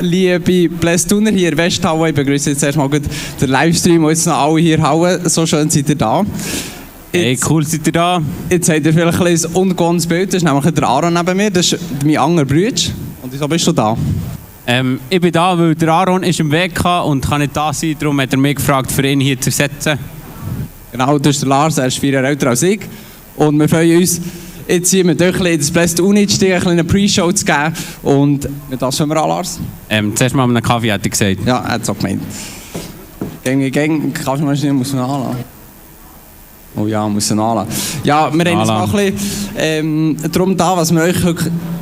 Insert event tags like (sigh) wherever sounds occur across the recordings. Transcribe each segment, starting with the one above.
Liebe Blästuner hier in Westhauen, ich begrüße jetzt erstmal den Livestream, und jetzt noch alle hier hauen. So schön seid ihr da. Hey, cool seid ihr da. Jetzt habt ihr vielleicht ein ungewohntes Bild, das ist nämlich der Aaron neben mir, das ist mein anderer Bruder. Und wieso bist du da? Ähm, ich bin da, weil der Aaron ist im Weg und kann nicht da sein, darum hat er mich gefragt, für ihn hier zu ersetzen. Genau, das ist der Lars, er ist vier Jahre älter als ich. Und wir freuen uns, jetzt hier mit euch in das Uni zu stehen, eine Pre-Show zu geben. Und mit was fangen wir an, Lars? Ähm, zuerst mal einen Kaffee, hätte ich gesagt. Ja, er hat es auch gemeint. Gegen, gegen, Kaffeemaschine muss man anlassen. Oh ja, muss man anlassen. Ja, wir haben jetzt noch ein bisschen ähm, darum da, was wir euch, euch,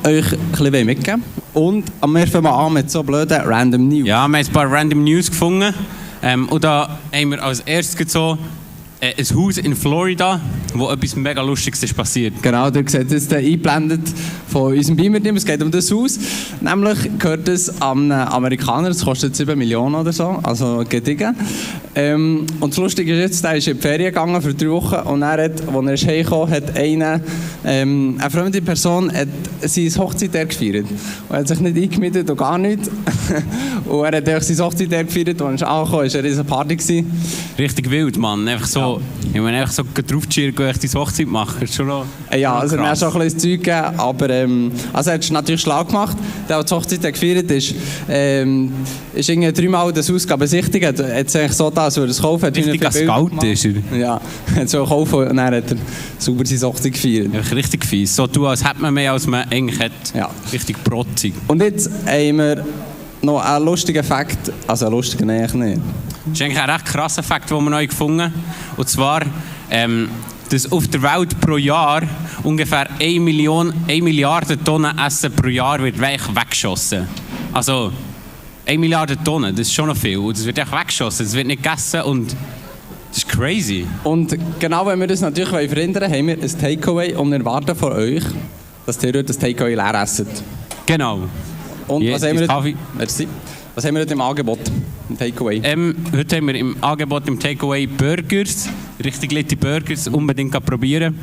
euch ein bisschen mitgeben wollen. Und wir fangen an mit so blöden Random News. Ja, wir haben ein paar Random News gefunden. Ähm, und da haben wir als erstes so äh, ein Haus in Florida, wo etwas mega Lustiges ist passiert. Genau, du seht es eingeblendet von unserem Beamer-Team. Es geht um das Haus. Nämlich gehört es an einen Amerikaner, das kostet 7 Millionen oder so, also gediegen. Ähm, und das Lustige ist jetzt, er ist in die Ferien gegangen für drei Wochen und er hat, als er heimkam, hat eine, ähm, eine fremde Person hat seine Hochzeit gefeiert. Und er hat sich nicht eingemietet und gar nichts. (laughs) und er hat seine Hochzeit gefeiert und als er ist, war eine riesige Party. Gewesen. Richtig wild, Mann. Einfach so ja. Ich meine, einfach so draufzuschirren, wenn ich die Hochzeit mache, ist schon noch äh, Ja, also mir hat schon ein bisschen Zeug gegeben, aber ähm, also er hat es natürlich schlau gemacht. Der, der die Hochzeit gefeiert ist, ähm, ist irgendwie dreimal das Haus besichtigt. Hat es eigentlich so da, als würde es kaufen. Richtig ein Scout ist er. Ja, (laughs) hat so gekauft und dann hat er sauber seine Hochzeit gefeiert. Ja, richtig fies. So tun, als hätte man mehr, als man eigentlich hat. Ja. Richtig protzig. Und jetzt haben wir noch einen lustigen Fakt, also einen lustigen eigentlich nicht. Das ist eigentlich ein recht krasser Fakt, den wir neu gefunden haben. Und zwar, ähm, dass auf der Welt pro Jahr ungefähr 1, Million, 1 Milliarde Tonnen Essen pro Jahr wird weggeschossen. Also 1 Milliarde Tonnen, das ist schon noch viel. Und das wird echt weggeschossen, das wird nicht gegessen und das ist crazy. Und genau wenn wir das natürlich verhindern wollen, haben wir ein Takeaway und erwarten von euch, dass ihr das Takeaway leer esst. Genau. Und was haben, wir, merci. Was haben wir heute im Angebot? Im Takeaway? Ähm, heute haben wir im Angebot im Takeaway Burgers. Richtig gute Burgers, unbedingt probieren.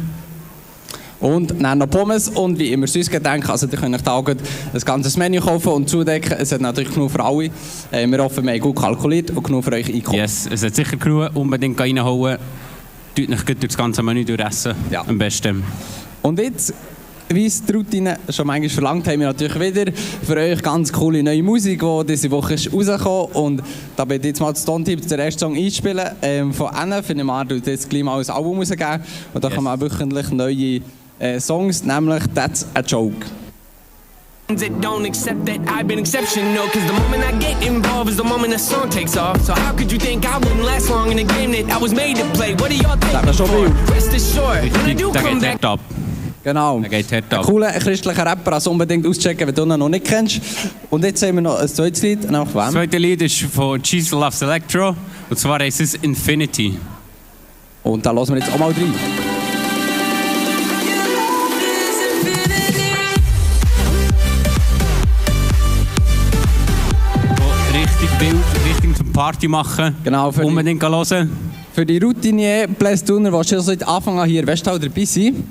Und dann noch Pommes und wie immer Süßgetränke. Also ihr könnt euch da ein ganzes Menü kaufen und zudecken. Es hat natürlich genug für alle. Äh, wir hoffen, wir haben gut kalkuliert und genug für euch einkaufen. Yes, es hat sicher genug. Unbedingt reinhauen. Tut euch durch das ganze Menü durchessen. Ja. Am besten. Und jetzt wie es die Routine schon manchmal verlangt, haben wir natürlich wieder für euch ganz coole neue Musik, die diese Woche ist rausgekommen Und da werde ich jetzt mal das Tontip den ersten Song einspielen. Ähm, von Anne, für eine Art, jetzt gleich mal ein Album rausgeben. Und da yes. kommen auch wöchentlich neue äh, Songs, nämlich That's a Joke. that don't accept that I've been exceptional Cause the moment I get involved is the moment the song takes off So how could you think I wouldn't last long in a game that I was made to play? What are y'all for? Rest assured, when I do come back Genau. Er geht. Ein cooler christlicher Rapper, also unbedingt auschecken, wenn du ihn noch nicht kennst. Und jetzt haben wir noch ein zweites Lied. Nach wem? Das zweite Lied ist von Jesus Loves Electro. Und zwar heißt es Infinity. Und da lassen wir jetzt auch mal rein. richtig wild, richtig zum Party machen. Genau. Für Unbedingt die, hören. Für die Routinier Plästuner, die schon seit Anfang an hier in Westhau dabei sind,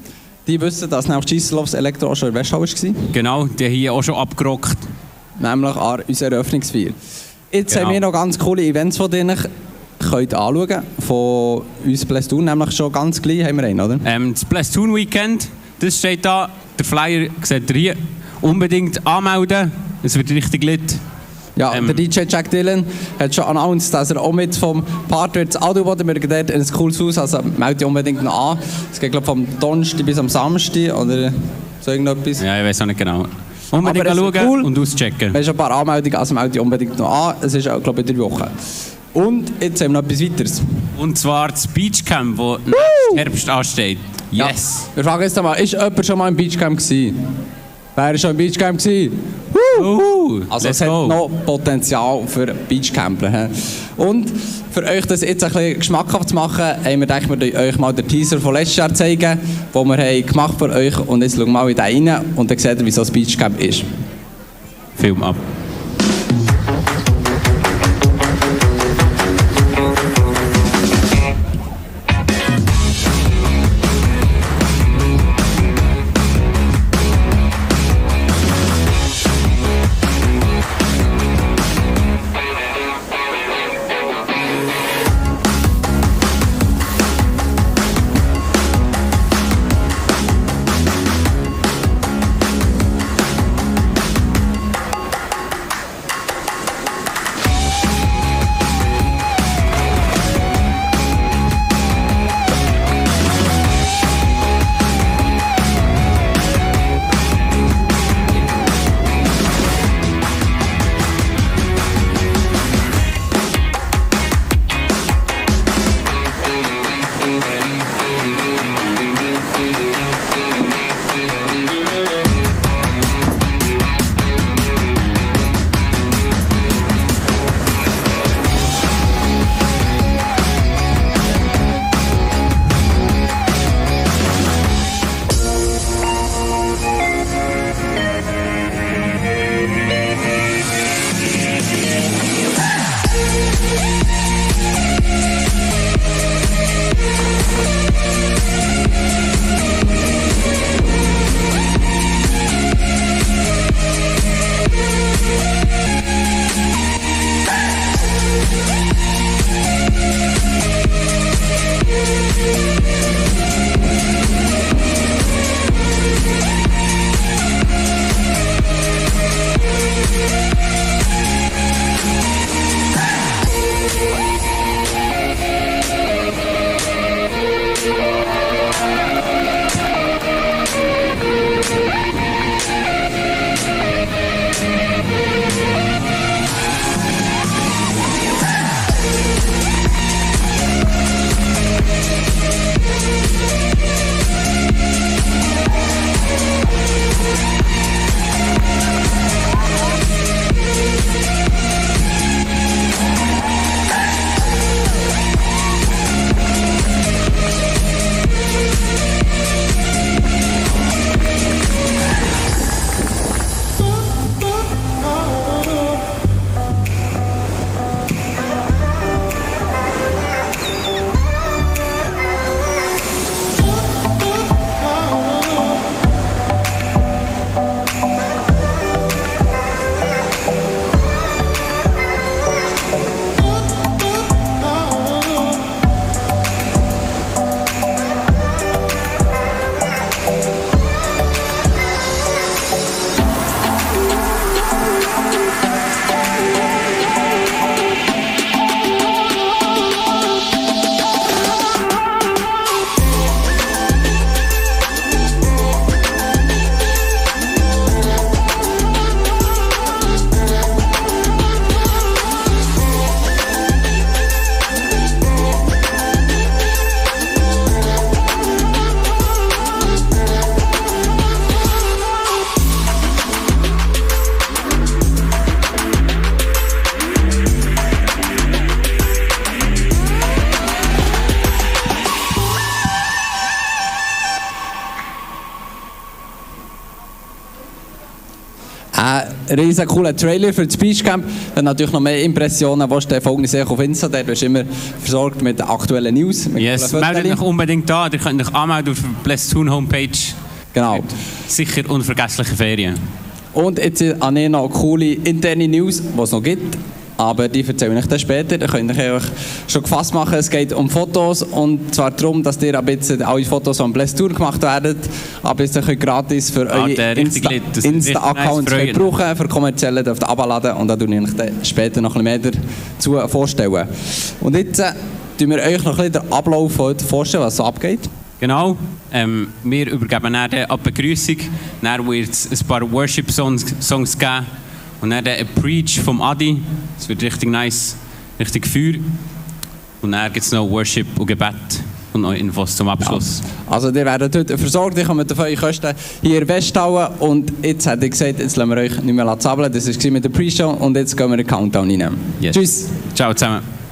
die wissen, dass nämlich Gislovs Elektro auch schon in Westschau war. Genau, die hier auch schon abgerockt. Nämlich an unserer Eröffnungsfeier. Jetzt genau. haben wir noch ganz coole Events von denen könnt anschauen von uns Plästun, nämlich schon ganz gleich haben wir einen, oder? Ähm, das Plästun Weekend, das steht da, der Flyer seht ihr hier. Unbedingt anmelden, es wird richtig lit. Ja, ähm, der DJ Jack Dillon hat schon announced, dass er auch mit vom Partner Adelboden wir dort in ein cooles Haus, also melde dich unbedingt noch an. Es geht glaube vom Donnerstag bis am Samstag oder so irgendetwas. Ja, ich weiß auch nicht genau. Unbedingt schauen cool. und auschecken. Haben schon ein paar Anmeldungen, also melde dich unbedingt noch an. Es ist auch glaube ich in drei Wochen. Und jetzt haben wir noch etwas weiteres. Und zwar das Beachcamp, das Herbst ansteht. Yes! Ja. Wir fragen jetzt einmal, ist jemand schon mal im Beachcamp gewesen? Wer war schon im Beachcamp? Uh, also es hat go. noch Potenzial für Beachcamper. Und für euch das jetzt ein bisschen geschmackhaft zu machen, haben wir gedacht, wir euch mal den Teaser von letztes Jahr zeigen, den wir haben gemacht für euch. Und jetzt schauen wir mal in den rein und dann seht ihr, wie so ein Beachcamp ist. Film ab. Riesen cooler Trailer für das Beachcamp. Dann natürlich noch mehr Impressionen, was du folgen sehr auf Insta, dort bist immer versorgt mit aktuellen News. Mit Yes, coolen meldet euch unbedingt an. Ihr könnt euch anmelden auf der Blessun Homepage. Genau. Sicher unvergessliche Ferien. Und jetzt habe ich noch coole interne News, die es noch gibt. Aber die erzähle ich dann später. Da könnt ihr euch schon gefasst machen. Es geht um Fotos und zwar darum, dass ihr ein bisschen alle Fotos am Bless Tour gemacht werden. Aber jetzt könnt ihr gratis für Ah, eure Insta- Insta-Accounts richtig nice brauchen. Für kommerzielle dürft ihr abladen und da tue ich euch dann später noch ein bisschen mehr dazu vorstellen. Und jetzt äh, tun wir euch noch ein bisschen den Ablauf heute vorstellen, was so abgeht. Genau. Ähm, wir übergeben dann ab Begrüßung. Dann wird es ein paar Worship-Songs Songs geben. Und dann ein Preach vom Adi. Es wird richtig nice, richtig Feuer. Und dann gibt es noch Worship und Gebet und noch Infos zum Abschluss. Also ihr werdet heute versorgt, ihr kommt auf eure Kosten hier in Westhauen und jetzt hätte ich gesagt, jetzt lassen wir euch nicht mehr zappeln, das war mit der Pre-Show und jetzt gehen wir in den Countdown rein. Yes. Tschüss! Ciao zusammen.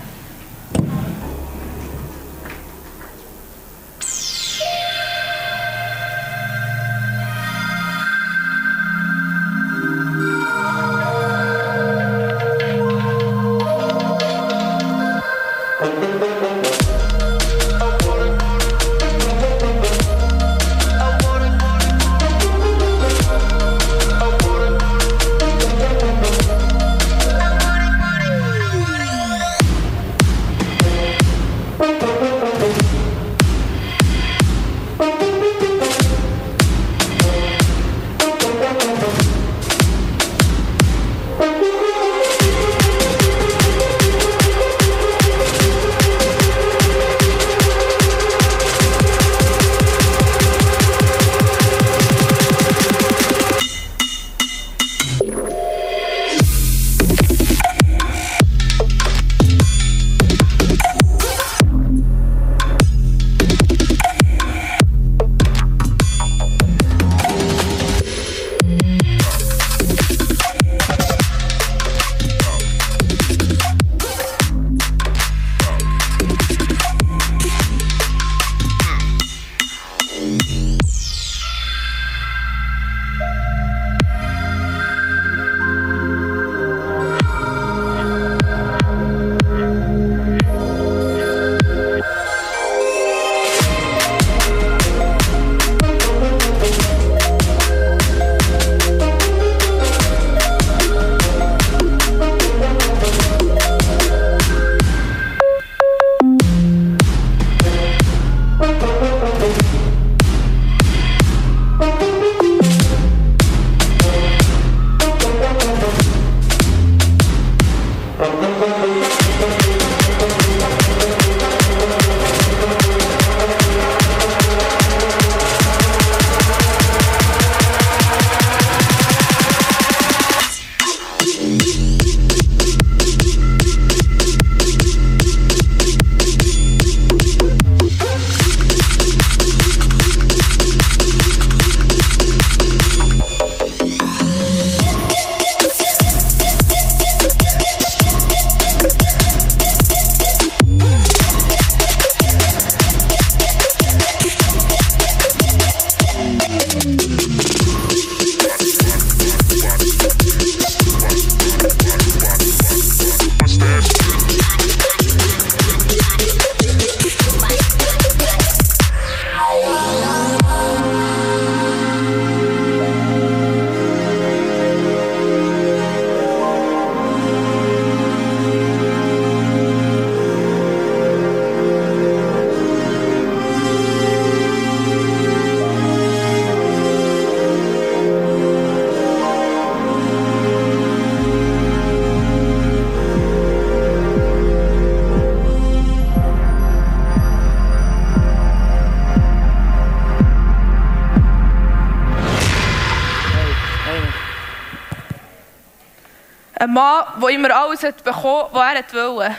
Immer alles hat bekommen was er wollte.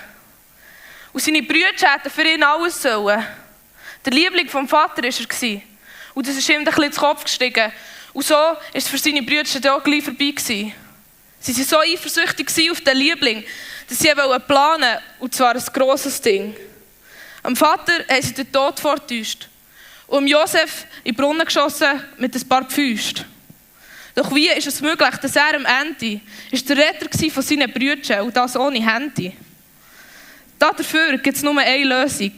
Und seine Brüder hätten für ihn alles sollen. Der Liebling vom Vater war er. Und das ist ihm ein bisschen ins Kopf gestiegen. Und so war es für seine Brüder auch gleich vorbei. Gewesen. Sie waren so eifersüchtig auf den Liebling, dass sie wollten planen und zwar ein grosses Ding. Am Vater haben sie den Tod vortäuscht und Josef in den Brunnen geschossen mit ein paar Pfüsten. Doch wie ist es möglich, dass er am Ende ist der Retter war von seinen Brüdern und das ohne Handy? Dafür gibt es nur eine Lösung.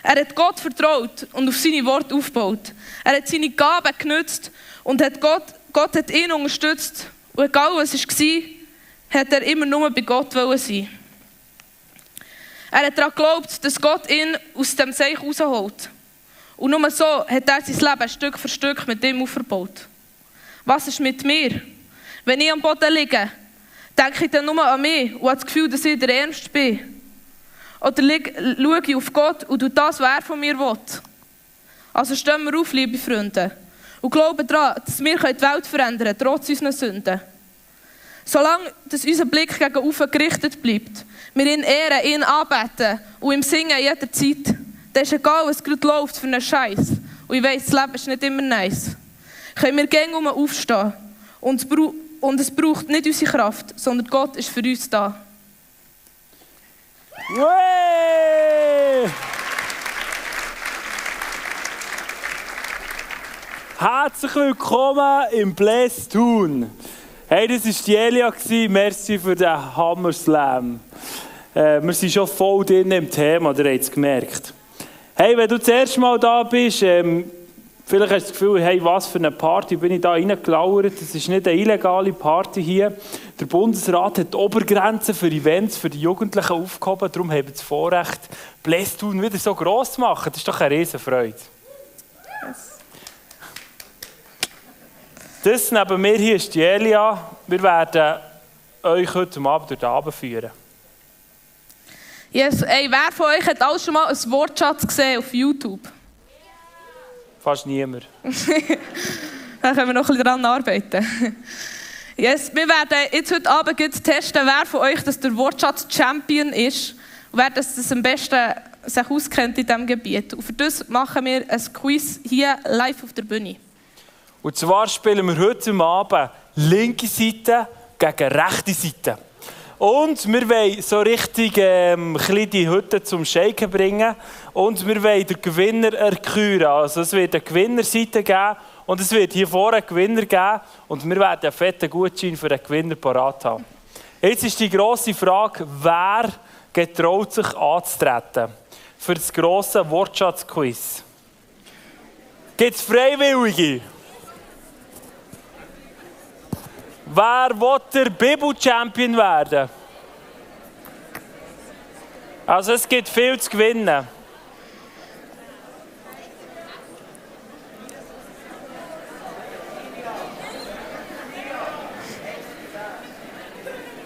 Er hat Gott vertraut und auf seine Worte aufgebaut. Er hat seine Gaben genützt und hat Gott, Gott hat ihn unterstützt. Und egal was es war, hat er immer nur bei Gott sein. Er hat daran geglaubt, dass Gott ihn aus dem Seich rausholt. Und nur so hat er sein Leben Stück für Stück mit ihm aufgebaut. Was ist mit mir? Wenn ich am Boden liege, denke ich dann nur an mich und habe das Gefühl, dass ich der Ernst bin. Oder schaue ich auf Gott und tue das, was er von mir will. Also stehen wir auf, liebe Freunde, und glauben daran, dass wir die Welt verändern können, trotz unserer Sünden. Solange unser Blick gegen oben gerichtet bleibt, wir ihn ehren, ihn anbeten und ihm singen jederzeit, dann ist egal, was gerade läuft für einen Scheiß. Und ich weiss, das Leben ist nicht immer nice. Können wir gerne um aufstehen. Und es braucht nicht unsere Kraft, sondern Gott ist für uns da. Hey! Herzlich willkommen im Bless Tun. Hey, das war die Elia. Merci für den Hammer Slam. Äh, wir sind schon voll drin im Thema, ihr habt es gemerkt. Hey, wenn du das erste Mal da bist, ähm, Vielleicht hast du das Gefühl, hey, was für eine Party bin ich da reingelauert. Das ist nicht eine illegale Party hier. Der Bundesrat hat die Obergrenzen für Events für die Jugendlichen aufgehoben. Darum haben wir das Vorrecht, Blästun wieder so gross zu machen. Das ist doch eine Riesenfreude. Yes. Das neben mir hier ist die Elia. Wir werden euch heute Abend durch den Abend führen. Yes, ey, wer von euch hat auch schon mal ein Wortschatz gesehen auf YouTube? Fast niemand. (laughs) da können wir noch ein bisschen daran arbeiten. Yes, wir werden jetzt heute Abend testen, wer von euch das der Wortschatz Champion ist und wer das, das am besten sich auskennt in diesem Gebiet. Und für das machen wir ein Quiz hier live auf der Bühne. Und zwar spielen wir heute Abend linke Seite gegen rechte Seite. Und wir wollen so richtig ähm, die Hütte zum Shaken bringen. Und wir wollen den Gewinner erküren. Also es wird eine Gewinnerseite geben. Und es wird hier vorne einen Gewinner geben. Und wir werden einen fetten Gutschein für den Gewinner parat haben. Jetzt ist die grosse Frage, wer getraut sich anzutreten für das grosse Wortschatz-Quiz? Gibt es Freiwillige? Wer will der Bibel-Champion werden? Also es gibt viel zu gewinnen.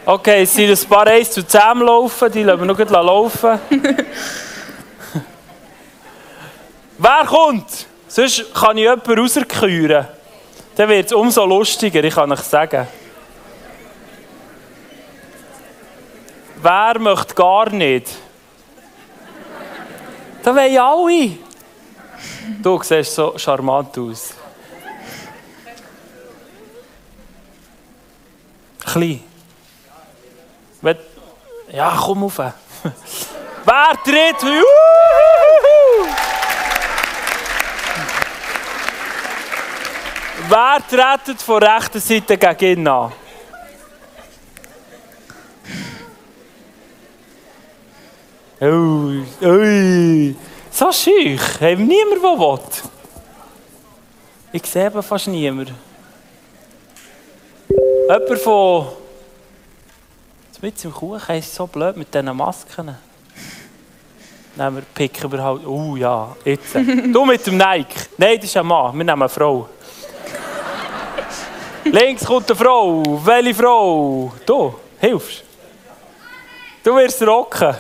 Okay, es sind ein paar Eis zusammenlaufen, die lassen wir noch laufen. (laughs) Wer kommt? Sonst kann ich jemanden rausküren dann wird es umso lustiger, ich kann euch sagen. Wer möchte gar nicht? Da wollen alle. Du siehst so charmant aus. Klein. Ja, komm auf. (laughs) Wer tritt? Juhu! Wer tretet von rechter Seite gegen ihn an? Ui, ui. So schüch. Haben niemand, der will. Ich sehe aber fast niemand. Jemand von. Mit im Kuchen ist so blöd mit diesen Masken. Nehmen wir, picken wir halt. Oh ja, jetzt. (laughs) du mit dem Nike. Nein, das ist ein Mann. Wir nehmen eine Frau. Links kommt eine Frau. Welche Frau? Du, hilfst. Du wirst rocken.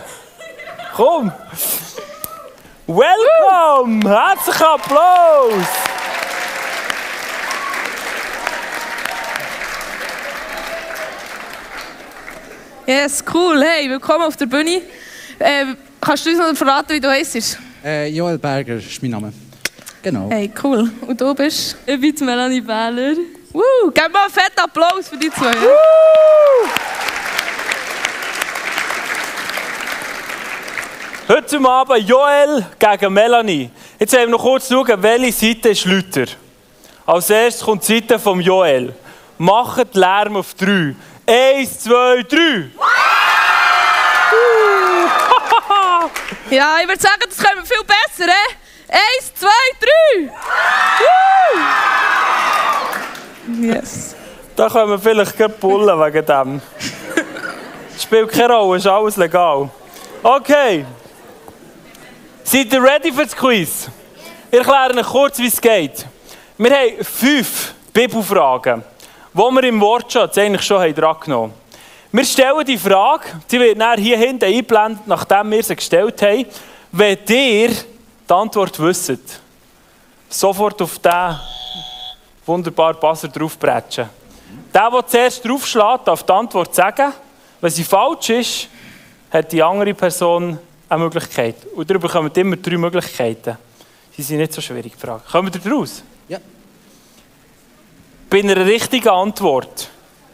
Komm. Welcome. Herzlichen Applaus. Yes, cool. Hey, willkommen auf der Bühne. Äh, kannst du uns noch verraten, wie du heißt? Äh, Joel Berger ist mein Name. Genau. Hey, cool. Und du bist? Ich bin Melanie Bähler. Woo, gebt mal einen fetten Applaus die zwei. Ja? Heute Abend Joel gegen Melanie. Jetzt wollen wir noch kurz schauen, welche Seite ist Luther. Als erstes kommt die Seite von Joel. macht Lärm auf drei. Eins, zwei, drei. Ja, ich würde sagen, das können wir viel besser, eh? Eins, zwei, drei! Yes. Da können wir vielleicht gleich pullen wegen dem. Spielt keine Rolle, ist alles legal. Okay. Seid ihr ready für das Quiz? Ich erkläre euch kurz, wie es geht. Wir haben fünf Bibelfragen, die wir im Wortschatz eigentlich schon dran genommen haben. Wir stellen die Frage, die wird nachher hier hinten eingeblendet, nachdem wir sie gestellt haben. Wenn ihr die Antwort wisst, sofort auf diesen wunderbaren Buzzer draufbretschen. Der, der zuerst draufschlägt, darf die Antwort sagen. Wenn sie falsch ist, hat die andere Person eine Möglichkeit. Und ihr bekommt immer drei Möglichkeiten. Sie sind nicht so schwierig, die Frage. Kommen wir daraus? Ja. Bei einer richtigen Antwort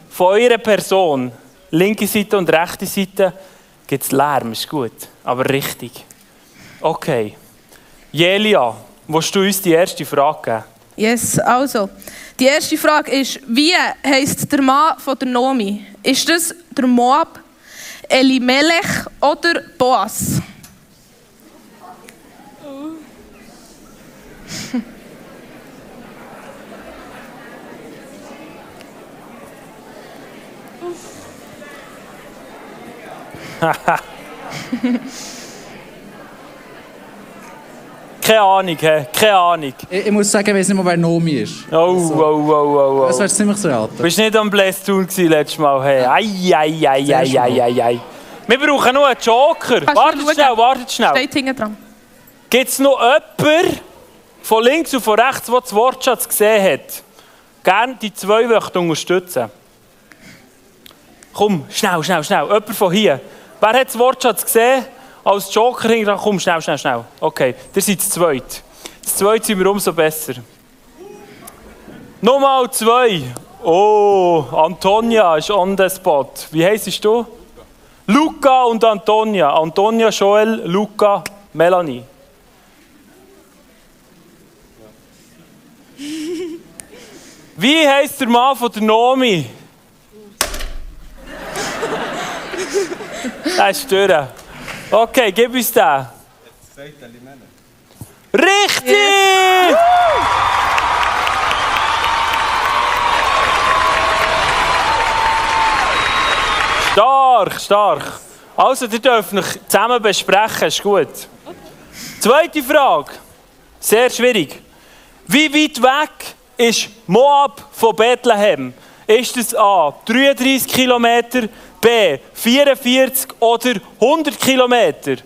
von eurer Person, linke Seite und rechte Seite, gibt es Lärm, ist gut, aber richtig. Okay. Jelia, willst du uns die erste Frage geben? Yes, also. Die erste Frage ist, wie heisst der Mann von der Nomi? Ist das der Moab, Elimelech oder Boas? (laughs) Keine Ahnung, hä? keine Ahnung. Ich, ich muss sagen, ich weiß nicht mal, wer Nomi ist. Oh, oh, oh, oh, oh. Das wäre ziemlich zu raten. Bist du nicht am Blästun letztes Mal? Hey. Ei, ei, ei, ei, ei, ei, ei. Wir brauchen noch einen Joker. Kannst Wartet schauen? schnell, wartet schnell. Steht hinten dran. Gibt es noch jemanden von links und von rechts, der das Wortschatz gesehen hat? Gerne die zwei möchte unterstützen. Komm, schnell, schnell, schnell. Jemand von hier. Wer hat das Wortschatz gesehen? Als Joker hingegangen. Komm, schnell, schnell, schnell. Okay, ihr seid das Zweite. Das Zweite sind wir umso besser. Nochmal zwei. Oh, Antonia ist on the spot. Wie heisst du? Luca und Antonia. Antonia, Joel, Luca, Melanie. Wie heisst der Mann von der Nomi? Das ist durch. Okay, gib uns den. Richtig! Stark, stark. Also, ihr dürft euch zusammen besprechen, ist gut. Zweite Frage. Sehr schwierig. Wie weit weg ist Moab von Bethlehem? Ist es A 33 Kilometer, B 44 oder 100 Kilometer?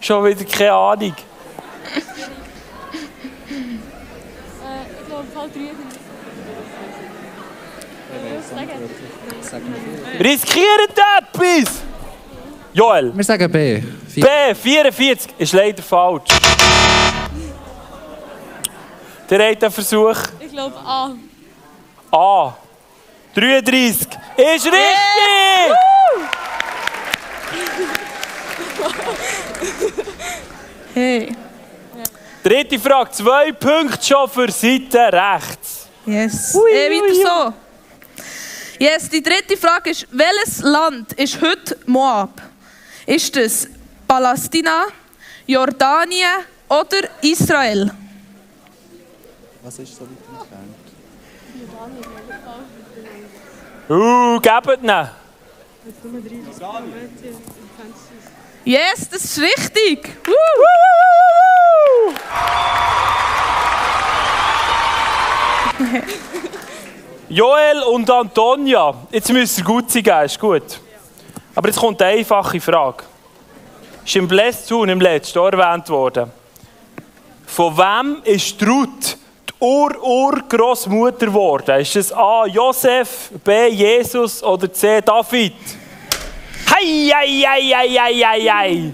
Schon wieder keine Ahnung. Ich glaube, Fall 33. Riskiert etwas! Joel, Wir sagen B. B 44 ist leider falsch. Der hat einen Versuch. Ich glaube A. A. 33 ist richtig! Hey. Dritte Frage, zwei Punkte schon für Seite rechts. Yes. Ui, äh, ui. so. Yes, die dritte Frage ist, welches Land ist heute Moab? Ist es Palästina, Jordanien oder Israel? Was ist so weit entfernt? Uh, gebt ihn. Yes, das ist richtig. Woo. (laughs) Joel und Antonia, jetzt müsst ihr gut sein, ist gut. Aber jetzt kommt eine einfache Frage. Ist im Blästun im letzten erwähnt worden. Von wem ist die Ruth die Ur-Ur-Grossmutter geworden? Ist es A. Josef, B. Jesus oder C. David? Hei, hei, hei, hei, hei, hei, hei.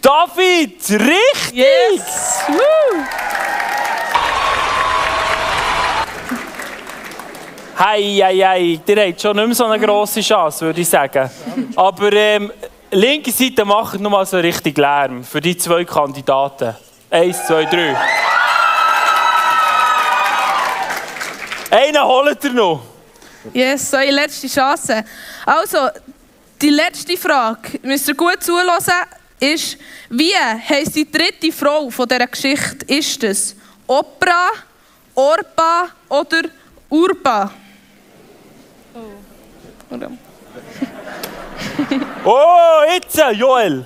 David, richtig! Yes. Hei, hei, hei. Ihr habt schon nicht mehr so eine grosse Chance, würde ich sagen. Aber ähm, linke Seite macht noch mal so richtig Lärm für die zwei Kandidaten. Eins, zwei, drei. Einen holt ihr noch. Yes, so eine letzte Chance. Also, die letzte Frage, müsst ihr gut zuhören, ist, wie heisst die dritte Frau von dieser Geschichte? Ist es Opera, Orpa oder Urba? Oder? (laughs) Oh, jetzt, Joel.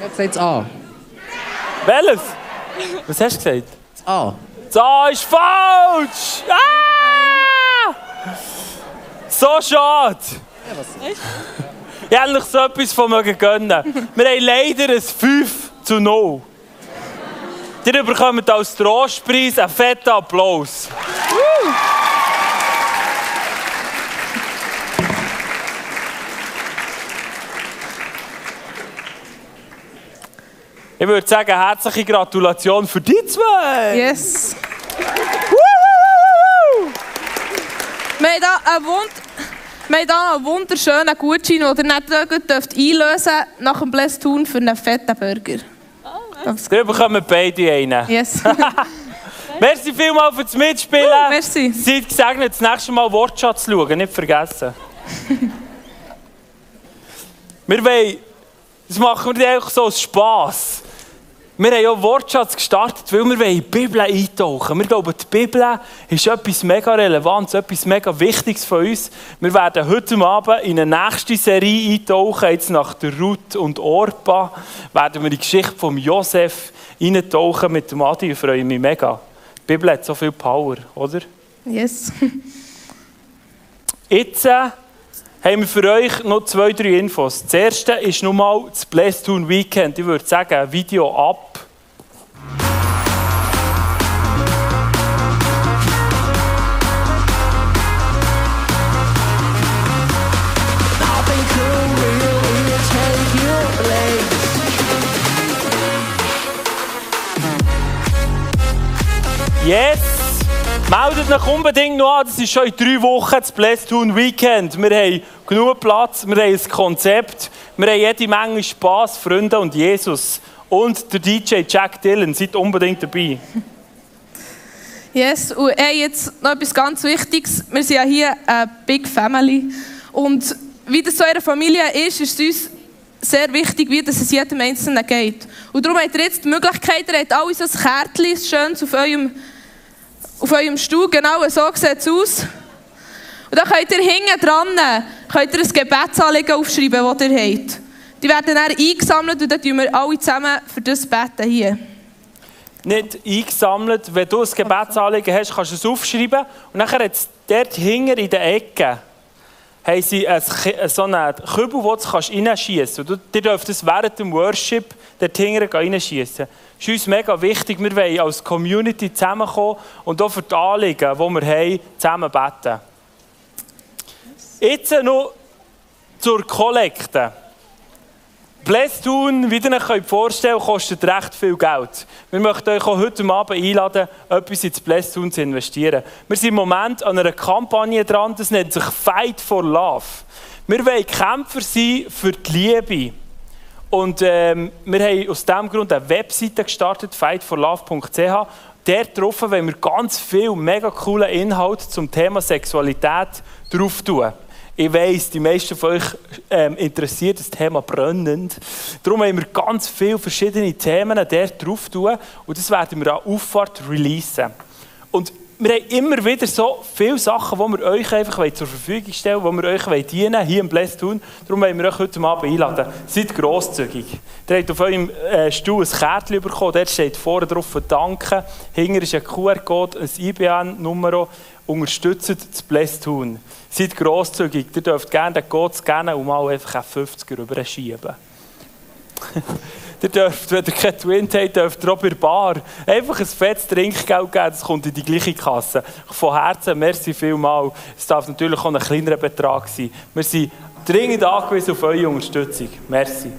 Jetzt sagt A. Welches? Was hast du gesagt? Das A. Das A ist falsch! Ah! So schade! Ich hätte euch so etwas von mögen gönnen. Wir haben leider ein 5 zu 0. Ihr bekommt als Trostpreis einen fetten Applaus. Ich würde sagen, herzliche Gratulation für die zwei. Yes. Wir haben hier einen, Wund wir haben hier einen wunderschönen Gutschein, den ihr nicht einlösen dürft einlösen nach dem Bless Tun für einen fetten Burger. Ihr bekommt beide einen. Yes. (laughs) (laughs) Merci vielmals fürs Mitspielen. Uh, merci. Seid gesegnet, das nächste Mal Wortschatz schauen, nicht vergessen. (laughs) wir wollen, das machen wir eigentlich so aus Spass. Wir haben ja Wortschatz gestartet, weil wir in die Bibel eintauchen Wir glauben, die Bibel ist etwas mega Relevantes, etwas mega Wichtiges für uns. Wir werden heute Abend in eine nächste Serie eintauchen. Jetzt nach der Ruth und Orpa werden wir in die Geschichte von Josef eintauchen mit dem Adi. Ich freue mich mega. Die Bibel hat so viel Power, oder? Yes. (laughs) Jetzt äh, haben wir für euch noch zwei, drei Infos. Das erste ist nun mal das Blesstoon Weekend. Ich würde sagen, Video ab. Yes! Meldet euch unbedingt noch an, das ist schon in drei Wochen das Blesstoon Weekend. Wir haben genug Platz, wir haben ein Konzept, wir haben jede Menge Spass, Freunde und Jesus. Und der DJ Jack Dillon, seid unbedingt dabei. (laughs) Yes, und hey, jetzt noch etwas ganz Wichtiges. Wir sind ja hier eine Big Family. Und wie das so in Familie ist, ist es uns sehr wichtig, wie das es jedem Einzelnen geht. Und darum habt ihr jetzt die Möglichkeit, ihr habt alle so ein Kärtchen, schön auf eurem, auf eurem Stuhl, genau so sieht es aus. Und dann könnt ihr hinten dran könnt ihr ein Gebetsanliegen aufschreiben, das ihr habt. Die werden dann eingesammelt und dann tun wir alle zusammen für das beten hier. Nicht eingesammelt. Wenn du ein Gebetsanliegen hast, kannst du es aufschreiben. Und dann hat dort hinten in der Ecke haben sie ein, Ki- so einen Kübel, wo du reinschießen kannst. Ihr dürft es während dem Worship dort hinten reinschießen. Ist uns mega wichtig. Wir wollen als Community zusammenkommen und auch für die Anliegen, die wir haben, zusammen beten. Jetzt noch zur Kollekte. Blesstoon, wie ihr euch vorstellen könnt, kostet recht viel Geld. Wir möchten euch auch heute Abend einladen, etwas ins Blesstoon zu investieren. Wir sind im Moment an einer Kampagne dran, das nennt sich Fight for Love. Wir wollen Kämpfer sein für die Liebe. Und ähm, wir haben aus diesem Grund eine Webseite gestartet, fightforlove.ch. Dort drauf wollen wir ganz viel mega coole Inhalt zum Thema Sexualität drauf tun. Ich weiss, die meisten von euch ähm, interessiert das Thema brennend. Darum haben wir ganz viele verschiedene Themen dort drauf tun und das werden wir an Auffahrt releasen. Und wir haben immer wieder so viele Sachen, die wir euch einfach zur Verfügung stellen wollen, die wir euch dienen hier im Bless tun. Darum wollen wir euch heute Abend einladen. Seid grosszügig. Ihr habt auf eurem äh, Stuhl ein Kärtchen bekommen, dort steht vorne drauf «Danke». Hinter ist ein QR-Code, ein IBAN-Nummer. Unterstützt das Bless tun. Seid grosszügig. Ihr dürft gerne den Code scannen und mal einfach einen 50er rüber schieben. (laughs) Ihr dürft, wenn ihr kein Twin habt, dürft ihr auch bei der Bar einfach ein fettes Trinkgeld geben, das kommt in die gleiche Kasse. Von Herzen, merci vielmal. Es darf natürlich auch ein kleinerer Betrag sein. Wir sind dringend angewiesen auf eure Unterstützung. Merci.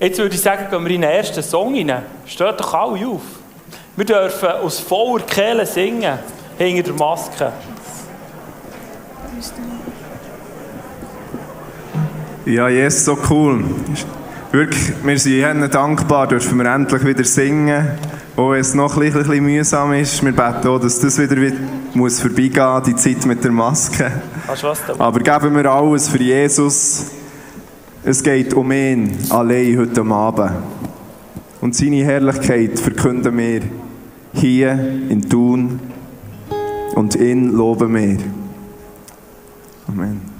Jetzt würde ich sagen, gehen wir in den ersten Song rein. Steht doch alle auf. Wir dürfen aus voller Kehle singen, hinter der Maske. Ja, yes, so cool. Wirklich, wir sind Ihnen dankbar, dürfen wir endlich wieder singen. Auch wenn es noch ein bisschen, ein bisschen mühsam ist. Wir beten auch, dass das wieder wieder muss vorbeigehen die Zeit mit der Maske. Aber geben wir alles für Jesus. Es geht um ihn allein heute Abend. Und seine Herrlichkeit verkünden wir hier in Thun und ihn loben wir. Amen.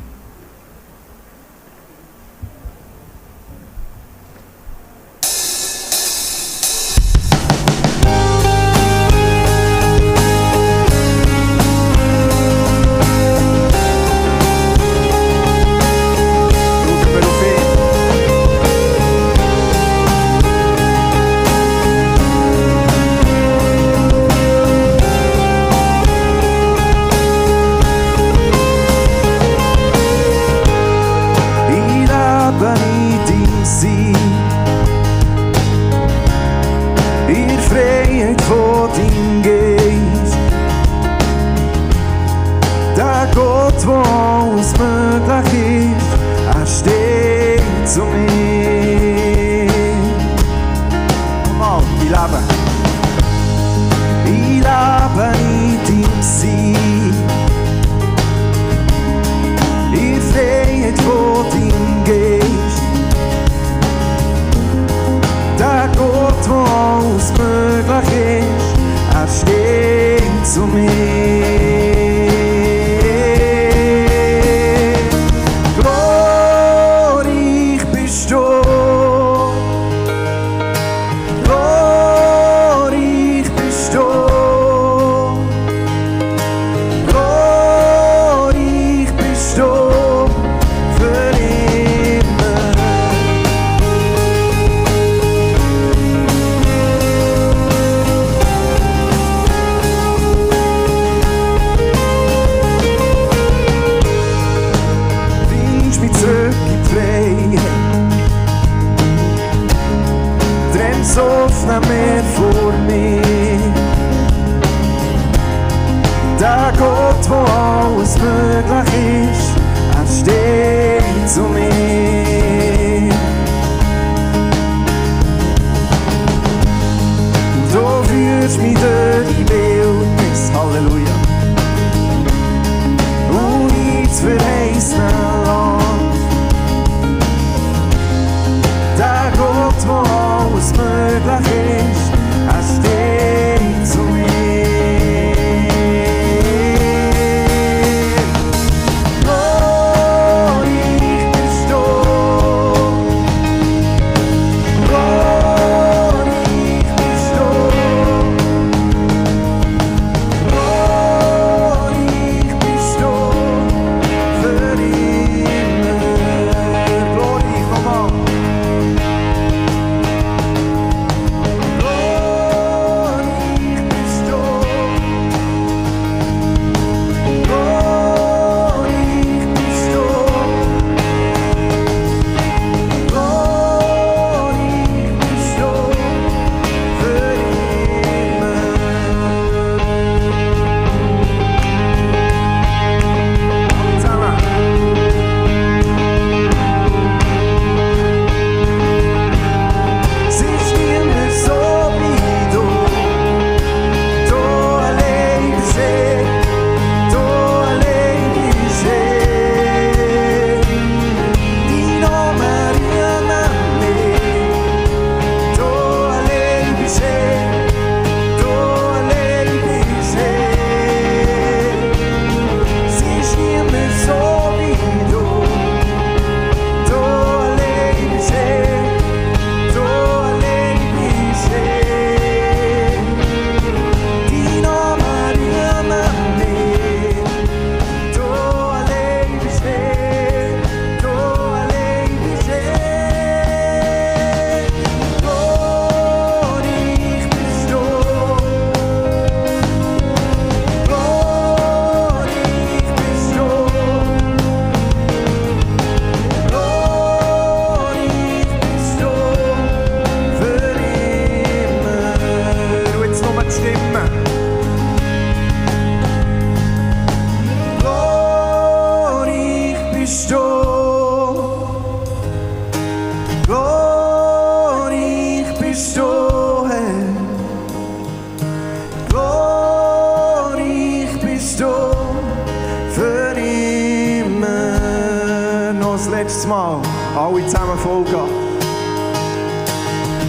Drittes Mal. Alle zusammen Vollgas.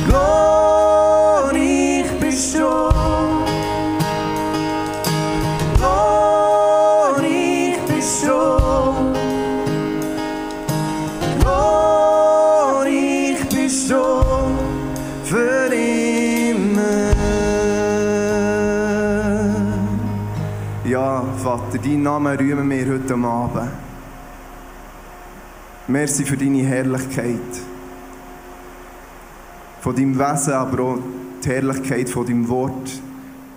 Glorreich bist du. Glorreich bist du. Glorreich bist du für immer. Ja, Vater, deinen Namen rühmen wir heute Abend. Merci für deine Herrlichkeit. Von deinem Wesen, aber auch die Herrlichkeit von deinem Wort,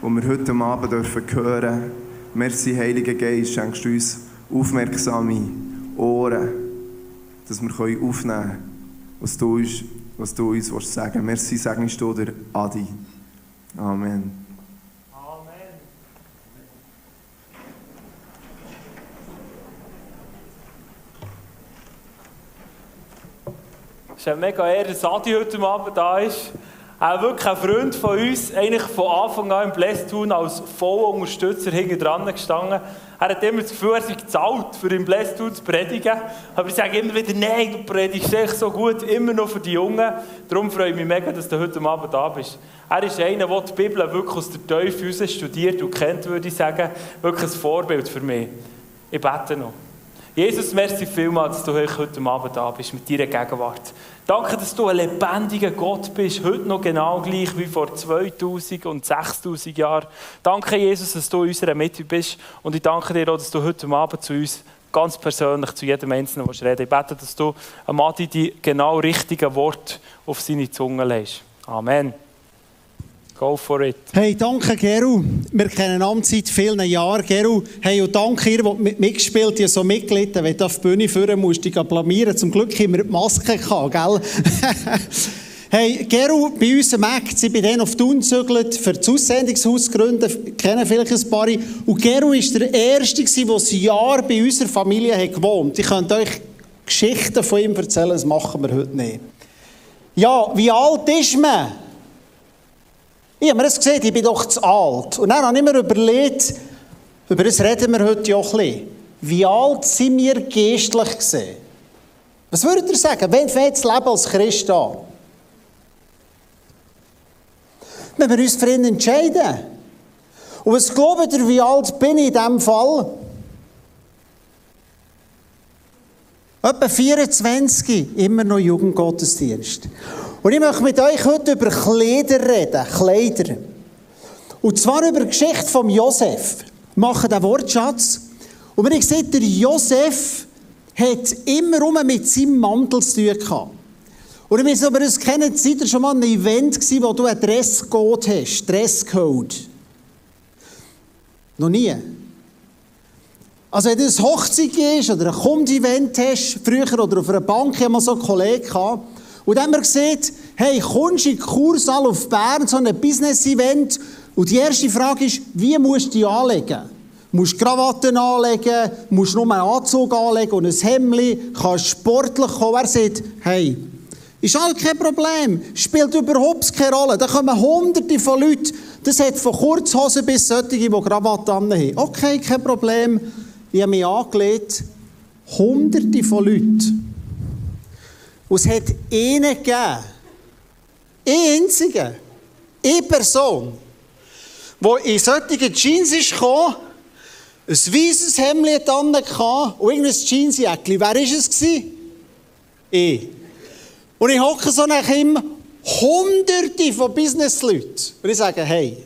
das wir heute Abend dürfen hören. Merci, Heiliger Geist, schenkst du uns aufmerksame Ohren, dass wir aufnehmen können, was du uns, was du uns willst sagen Merci, segnest du der Adi. Amen. Ist eine mega Ehre, dass Adi heute Abend da ist. Auch wirklich ein Freund von uns, eigentlich von Anfang an im Blästun als voller Unterstützer hinten dran gestanden. Er hat immer das Gefühl, er sei gezahlt, für im Blästun zu predigen. Aber ich sage immer wieder, nein, du predigst echt so gut, immer noch für die Jungen. Darum freue ich mich mega, dass du heute Abend da bist. Er ist einer, der die Bibel wirklich aus der Teufel studiert und kennt, würde ich sagen. Wirklich ein Vorbild für mich. Ich bete noch. Jesus, merci vielmals, dass du heute Abend da bist mit deiner Gegenwart. Danke, dass du ein lebendiger Gott bist, heute noch genau gleich wie vor 2000 und 6000 Jahren. Danke, Jesus, dass du in unserer Mitte bist und ich danke dir auch, dass du heute Abend zu uns ganz persönlich, zu jedem Einzelnen willst reden Ich bete, dass du am Adi die genau richtigen Worte auf seine Zunge legst. Amen. Go for it. Hey, danke Geru. Wir kennen uns seit vielen Jahren. Geru, hey, und danke ihr, die mit mitgespielt habt, so mitgelitten. Wenn du auf die Bühne führen musst, dich blamieren. Zum Glück haben wir die Maske gehabt, gell? (laughs) hey, Geru, bei uns im Act, ich bin dann auf Thun gezügelt, für das Aussendungshaus zu gründen, kennen vielleicht ein paar. Und Geru war der Erste, der ein Jahr bei unserer Familie hat gewohnt hat. Ich könnte euch Geschichten von ihm erzählen, das machen wir heute nicht. Ja, wie alt ist man? Ich habe mir das gesehen, ich bin doch zu alt. Und dann habe ich mir überlegt, über das reden wir heute ja auch ein bisschen. Wie alt sind wir geistlich gesehen? Was würdet ihr sagen? Wann fängt das Leben als Christ an? Wenn wir uns für ihn entscheiden. Und was glaubt ihr, wie alt bin ich in diesem Fall? Etwa 24, immer noch Jugendgottesdienst. Und ich möchte mit euch heute über Kleider reden. Kleider. Und zwar über die Geschichte von Josef. Wir machen den Wortschatz. Und wenn ich sehe, der Josef hat immer mit seinem Mantel zu tun gehabt. Und ich weiß, ob ihr kennt, seid ihr schon mal einem Event gewesen, wo du einen Dresscode hast, Dresscode? Noch nie? Also wenn du eine Hochzeit gehst oder ein Kundevent hast, früher oder auf einer Bank, haben wir so einen Kollegen gehabt, und dann haben wir gesehen, hey, kommst du in den Kursaal auf Bern, so ein Business-Event, und die erste Frage ist, wie musst du dich anlegen? Musst du Krawatten anlegen, musst du nur einen Anzug anlegen und ein Hemd, kannst sportlich kommen. Er sagt, hey, ist alles kein Problem, spielt überhaupt keine Rolle. Da kommen hunderte von Leuten, das hat von Kurzhosen bis solche, die Krawatten haben. Okay, kein Problem. Ich habe mich angelegt, hunderte von Leuten. Und es hat einen gegeben, einen einzigen, eine Person, die in solchen Jeans ist gekommen, ein weißes Hemd an und irgendein Jeansjäckchen. Wer war es? Ich. Und ich hocke so nach ihm hunderte von Businessleuten. Und ich sage, hey,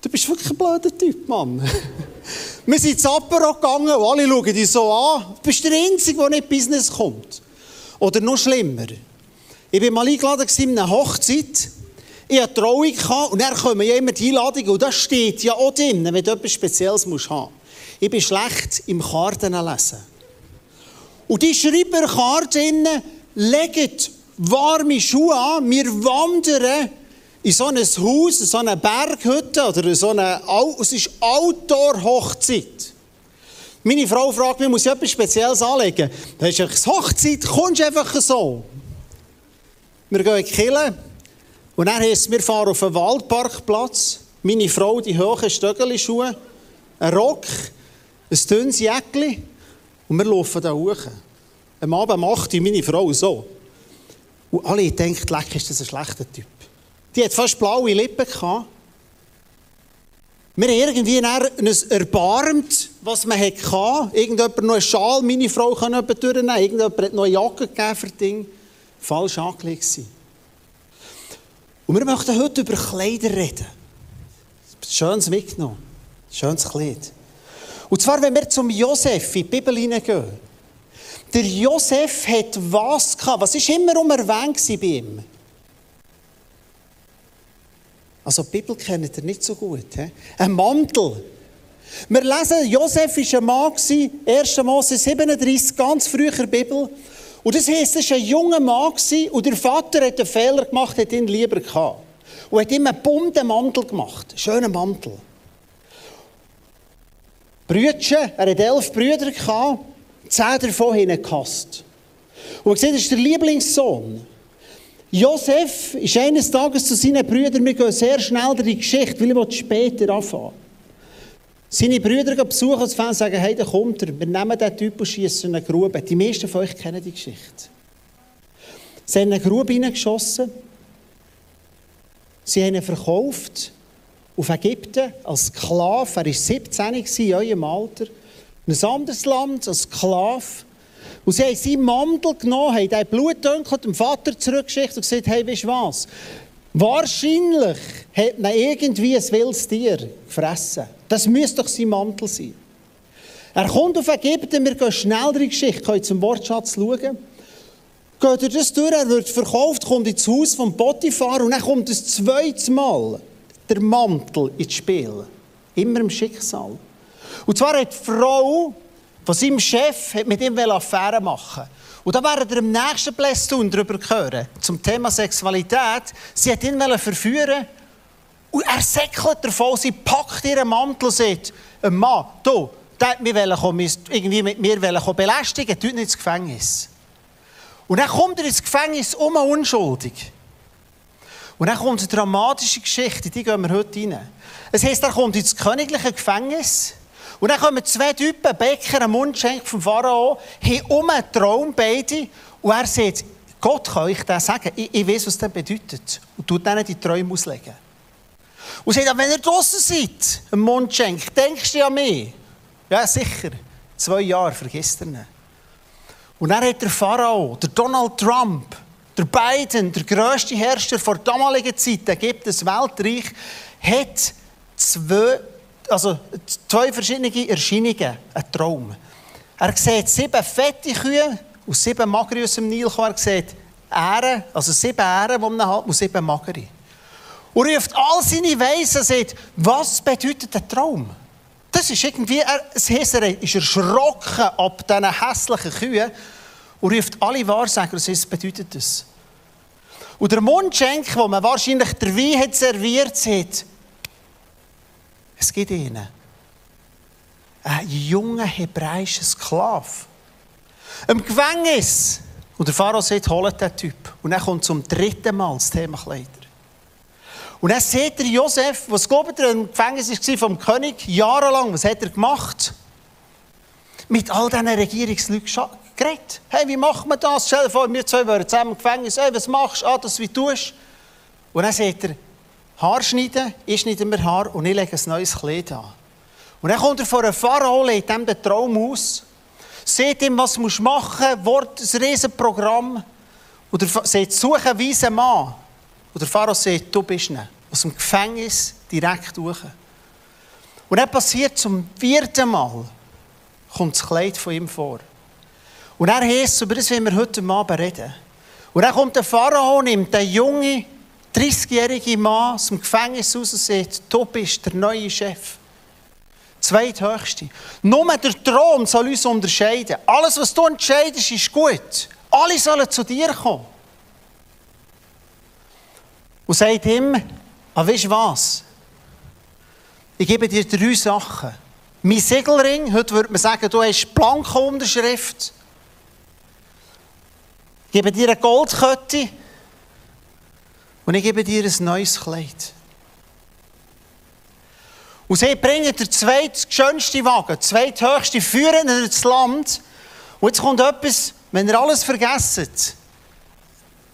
du bist wirklich ein blöder Typ, Mann. (laughs) Wir sind ins Apero gegangen und alle schauen dich so an. Du bist der Einzige, der nicht Business kommt. Oder noch schlimmer. Ich war mal eingeladen in einer Hochzeit. Ich hatte Trauung und dann kommen ja immer die Einladungen und da steht ja auch drin, wenn du etwas Spezielles musst haben. Ich bin schlecht im Karten lesen. Und die schreiben Karten, legen warme Schuhe an, wir wandern in so ein Haus, in so eine Berghütte oder so eine, es ist Outdoor-Hochzeit. Meine Frau fragt mich, muss ich etwas Spezielles anlegen? Da ist eine Hochzeit, kommst du einfach so. Wir gehen in die Kille und dann heisst wir fahren auf einen Waldparkplatz. Meine Frau die hohen Stöckelschuhe, ein Rock, ein dünnes Jäckchen und wir laufen da hoch. am Abend macht meine Frau so. Und alle denken, leck, ist das ein schlechter Typ. Die hat fast blaue Lippen gehabt. Wir haben irgendwie ein erbarmt, was man hatte. Irgendjemand noch einen Schal, meine Frau kann jemand durchnehmen. Irgendjemand hat noch eine Jacke gegeben für Ding. Falsch angelegt. Und wir möchten heute über Kleider reden. Schönes mitgenommen. Schönes Kleid. Und zwar, wenn wir zum Josef in die Bibel hineingehen. Der Josef hat was gehabt? Was war immer um erwähnt bei ihm? Also, die Bibel kennt ihr nicht so gut. He? Ein Mantel. Wir lesen, Josef war ein Mann, 1. Mose 37, ganz früher Bibel. Und das heisst, er war ein junger Mann und der Vater hat einen Fehler gemacht, hat ihn lieber gehabt. Und hat ihm einen bunten Mantel gemacht. Einen schönen Mantel. Brüdchen, er hatte elf Brüder, gehabt, zehn davon haben ihn. Und er sieht, das ist der Lieblingssohn. Josef ist eines Tages zu seinen Brüdern, wir gehen sehr schnell durch die Geschichte, weil ich später anfangen Seine Brüder gehen besuchen und sagen, hey, da kommt er, wir nehmen den Typ und schießen in eine Grube. Die meisten von euch kennen die Geschichte. Sie haben in eine Grube hineingeschossen, sie haben ihn verkauft auf Ägypten als Sklave. Er war 17 in eurem Alter. In ein anderes Land als Sklave. Und sie haben seinen Mantel genommen, haben den Blutdünkel dem Vater zurückgeschickt und gesagt, hey, weißt du was? Wahrscheinlich hat man irgendwie ein wildes Tier gefressen. Das müsste doch sein Mantel sein. Er kommt auf Ägypten, wir gehen schnell in die Geschichte, können zum Wortschatz schauen. Geht er das durch, er wird verkauft, kommt ins Haus vom Potiphar und dann kommt das zweite Mal der Mantel ins Spiel. Immer im Schicksal. Und zwar hat die Frau von seinem Chef hat mit ihm Affäre machen Und da werden wir im nächsten Plästun darüber hören, zum Thema Sexualität. Sie hat ihn verführen und er säckelt davon, sie packt ihren Mantel und sagt, ein Mann, du, der hat mich irgendwie mit mir belästigen, tut nicht ins Gefängnis. Und dann kommt er ins Gefängnis um unschuldig. Und dann kommt eine dramatische Geschichte, die gehen wir heute rein. Es heisst, er kommt ins königliche Gefängnis. Und dann kommen zwei Typen, Bäcker, ein Mundschenk vom Pharao, haben um einen Traum beide. Und er sagt, Gott kann euch das sagen. Ich, ich weiß, was das bedeutet. Und tut ihnen die Träume auslegen. Und sagt, wenn ihr draußen seid, ein Mundschenk, denkst du an mich? Ja, sicher. Zwei Jahre, vergisst ihr nicht. Und dann hat der Pharao, der Donald Trump, der Biden, der grösste Herrscher vor damaliger Zeit, Ägypten, Weltreich, hat zwei, also zwei verschiedene Erscheinungen, einen Traum. Er sieht sieben fette Kühe und sieben magere aus dem Nil kommen. Er sieht Ähren, also sieben Ähren, die man hat, und sieben magere. Und er ruft all seine Weisen und sagt, was bedeutet der Traum? Das ist irgendwie, er, das heisst, er ist erschrocken ab diesen hässlichen Kühen und ruft alle Wahrsager und sagt, was bedeutet das? Und der Mundschenk, wo man wahrscheinlich der Wein hat serviert, sagt, es gibt ihnen einen jungen hebräischen Sklave. Im Gefängnis. Und der Pharao sagt, holt den Typ. Und dann kommt zum dritten Mal das Thema Kleider. Und dann sieht der Josef, was glaubt ihr, im Gefängnis war vom König, jahrelang, was hat er gemacht? Mit all diesen Regierungsleuten geredet. Hey, wie macht man das? Stell dir vor, wir zwei wären zusammen im Gefängnis. Hey, was machst du? Ah, das wie tust Und dann sagt er, Haar schneiden, ich schneide mir Haar und ich lege ein neues Kleid an. Und dann kommt er vor einem Pharao, legt ihm den Traum aus, sieht ihm, was du machen musst, Wort, ein Riesenprogramm. Und er sagt, suche einen weisen Mann. Und der Pharao sagt, du bist ihn. Aus dem Gefängnis direkt durch. Und dann passiert zum vierten Mal, kommt das Kleid von ihm vor. Und er heisst, über das wollen wir heute Abend reden. Und dann kommt der Pharao, nimmt den jungen, 30-jährigen Mann aus dem Gefängnis raus sagt, du bist der neue Chef. Zweithöchste. Nur der Thron soll uns unterscheiden. Alles, was du entscheidest, ist gut. Alle sollen zu dir kommen. Und sagt ihm, ah, weißt du was? Ich gebe dir drei Sachen. Mein Segelring, heute würde man sagen, du hast blanke Unterschrift. Ich gebe dir eine Goldkette und ich gebe dir ein neues Kleid. Und sie bringen den zweitschönsten Wagen, den zweithöchsten, führen ins Land. Und jetzt kommt etwas, wenn ihr alles vergesst,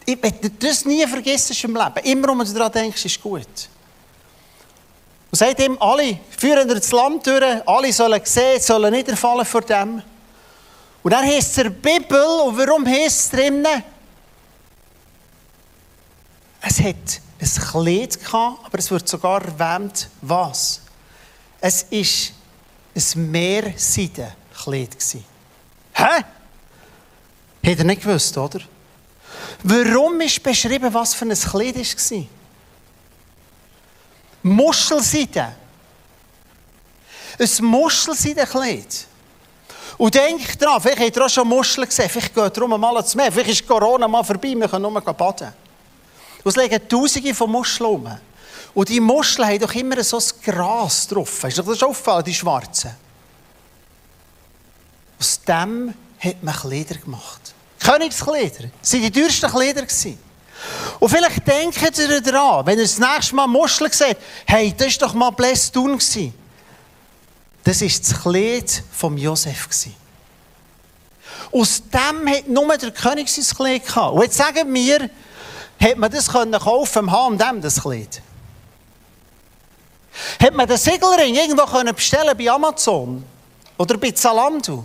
ich, wenn du das nie vergisst im Leben, immer wenn du daran denkst, ist gut. Und sagt ihm, alle führen das Land durch, alle sollen sehen, sollen niederfallen vor dem. Und dann heißt es der Bibel, und warum heißt es drinnen? Es hat ein Kleid gehabt, aber es wird sogar erwähnt, was? Es ist ein Meerseidenkleid. Hä? Hat er nicht gewusst, oder? Warum ist beschrieben, was für ein Kleid war? Muschelseide. Ein Muschelseidenkleid. Und denk dran, vielleicht habt ihr auch schon Muscheln gesehen, vielleicht geht darum mal ins Meer, vielleicht ist Corona mal vorbei, wir können nur baden. Es liegen Tausende von Muscheln rum. Und die Muscheln haben doch immer so ein Gras drauf. Ist dir das schon aufgefallen, die schwarzen? Aus dem hat man Kleider gemacht. Königskleider. Das waren die teuersten Kleider. Und vielleicht denkt ihr daran, wenn ihr das nächste Mal Muscheln seht, hey, das war doch mal Blästun. Das war das Kleid von Josef. Aus dem hat nur der König sein Kleid gehabt. Und jetzt sagen wir, hat man das können kaufen im H&M, das Kleid? Hat man den Siegelring irgendwo können bestellen bei Amazon? Oder bei Zalando?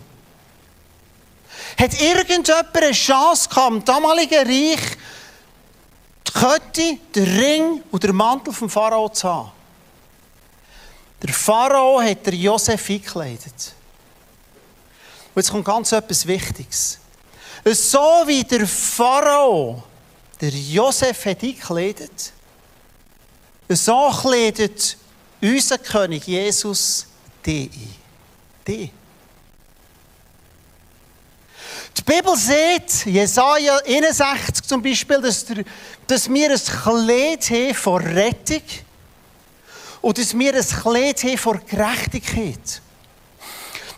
Hat irgendjemand eine Chance gehabt, im damaligen Reich die Kette, den Ring und den Mantel vom Pharao zu haben? Der Pharao hat der Josef eingekleidet. Und jetzt kommt ganz etwas Wichtiges. So wie der Pharao der Josef hat eingekleidet, so kleidet unser König Jesus die ein. Die. Die Bibel sagt, Jesaja 61 zum Beispiel, dass, der, dass wir ein Kleid haben vor Rettung und dass wir ein Kleid haben vor Gerechtigkeit.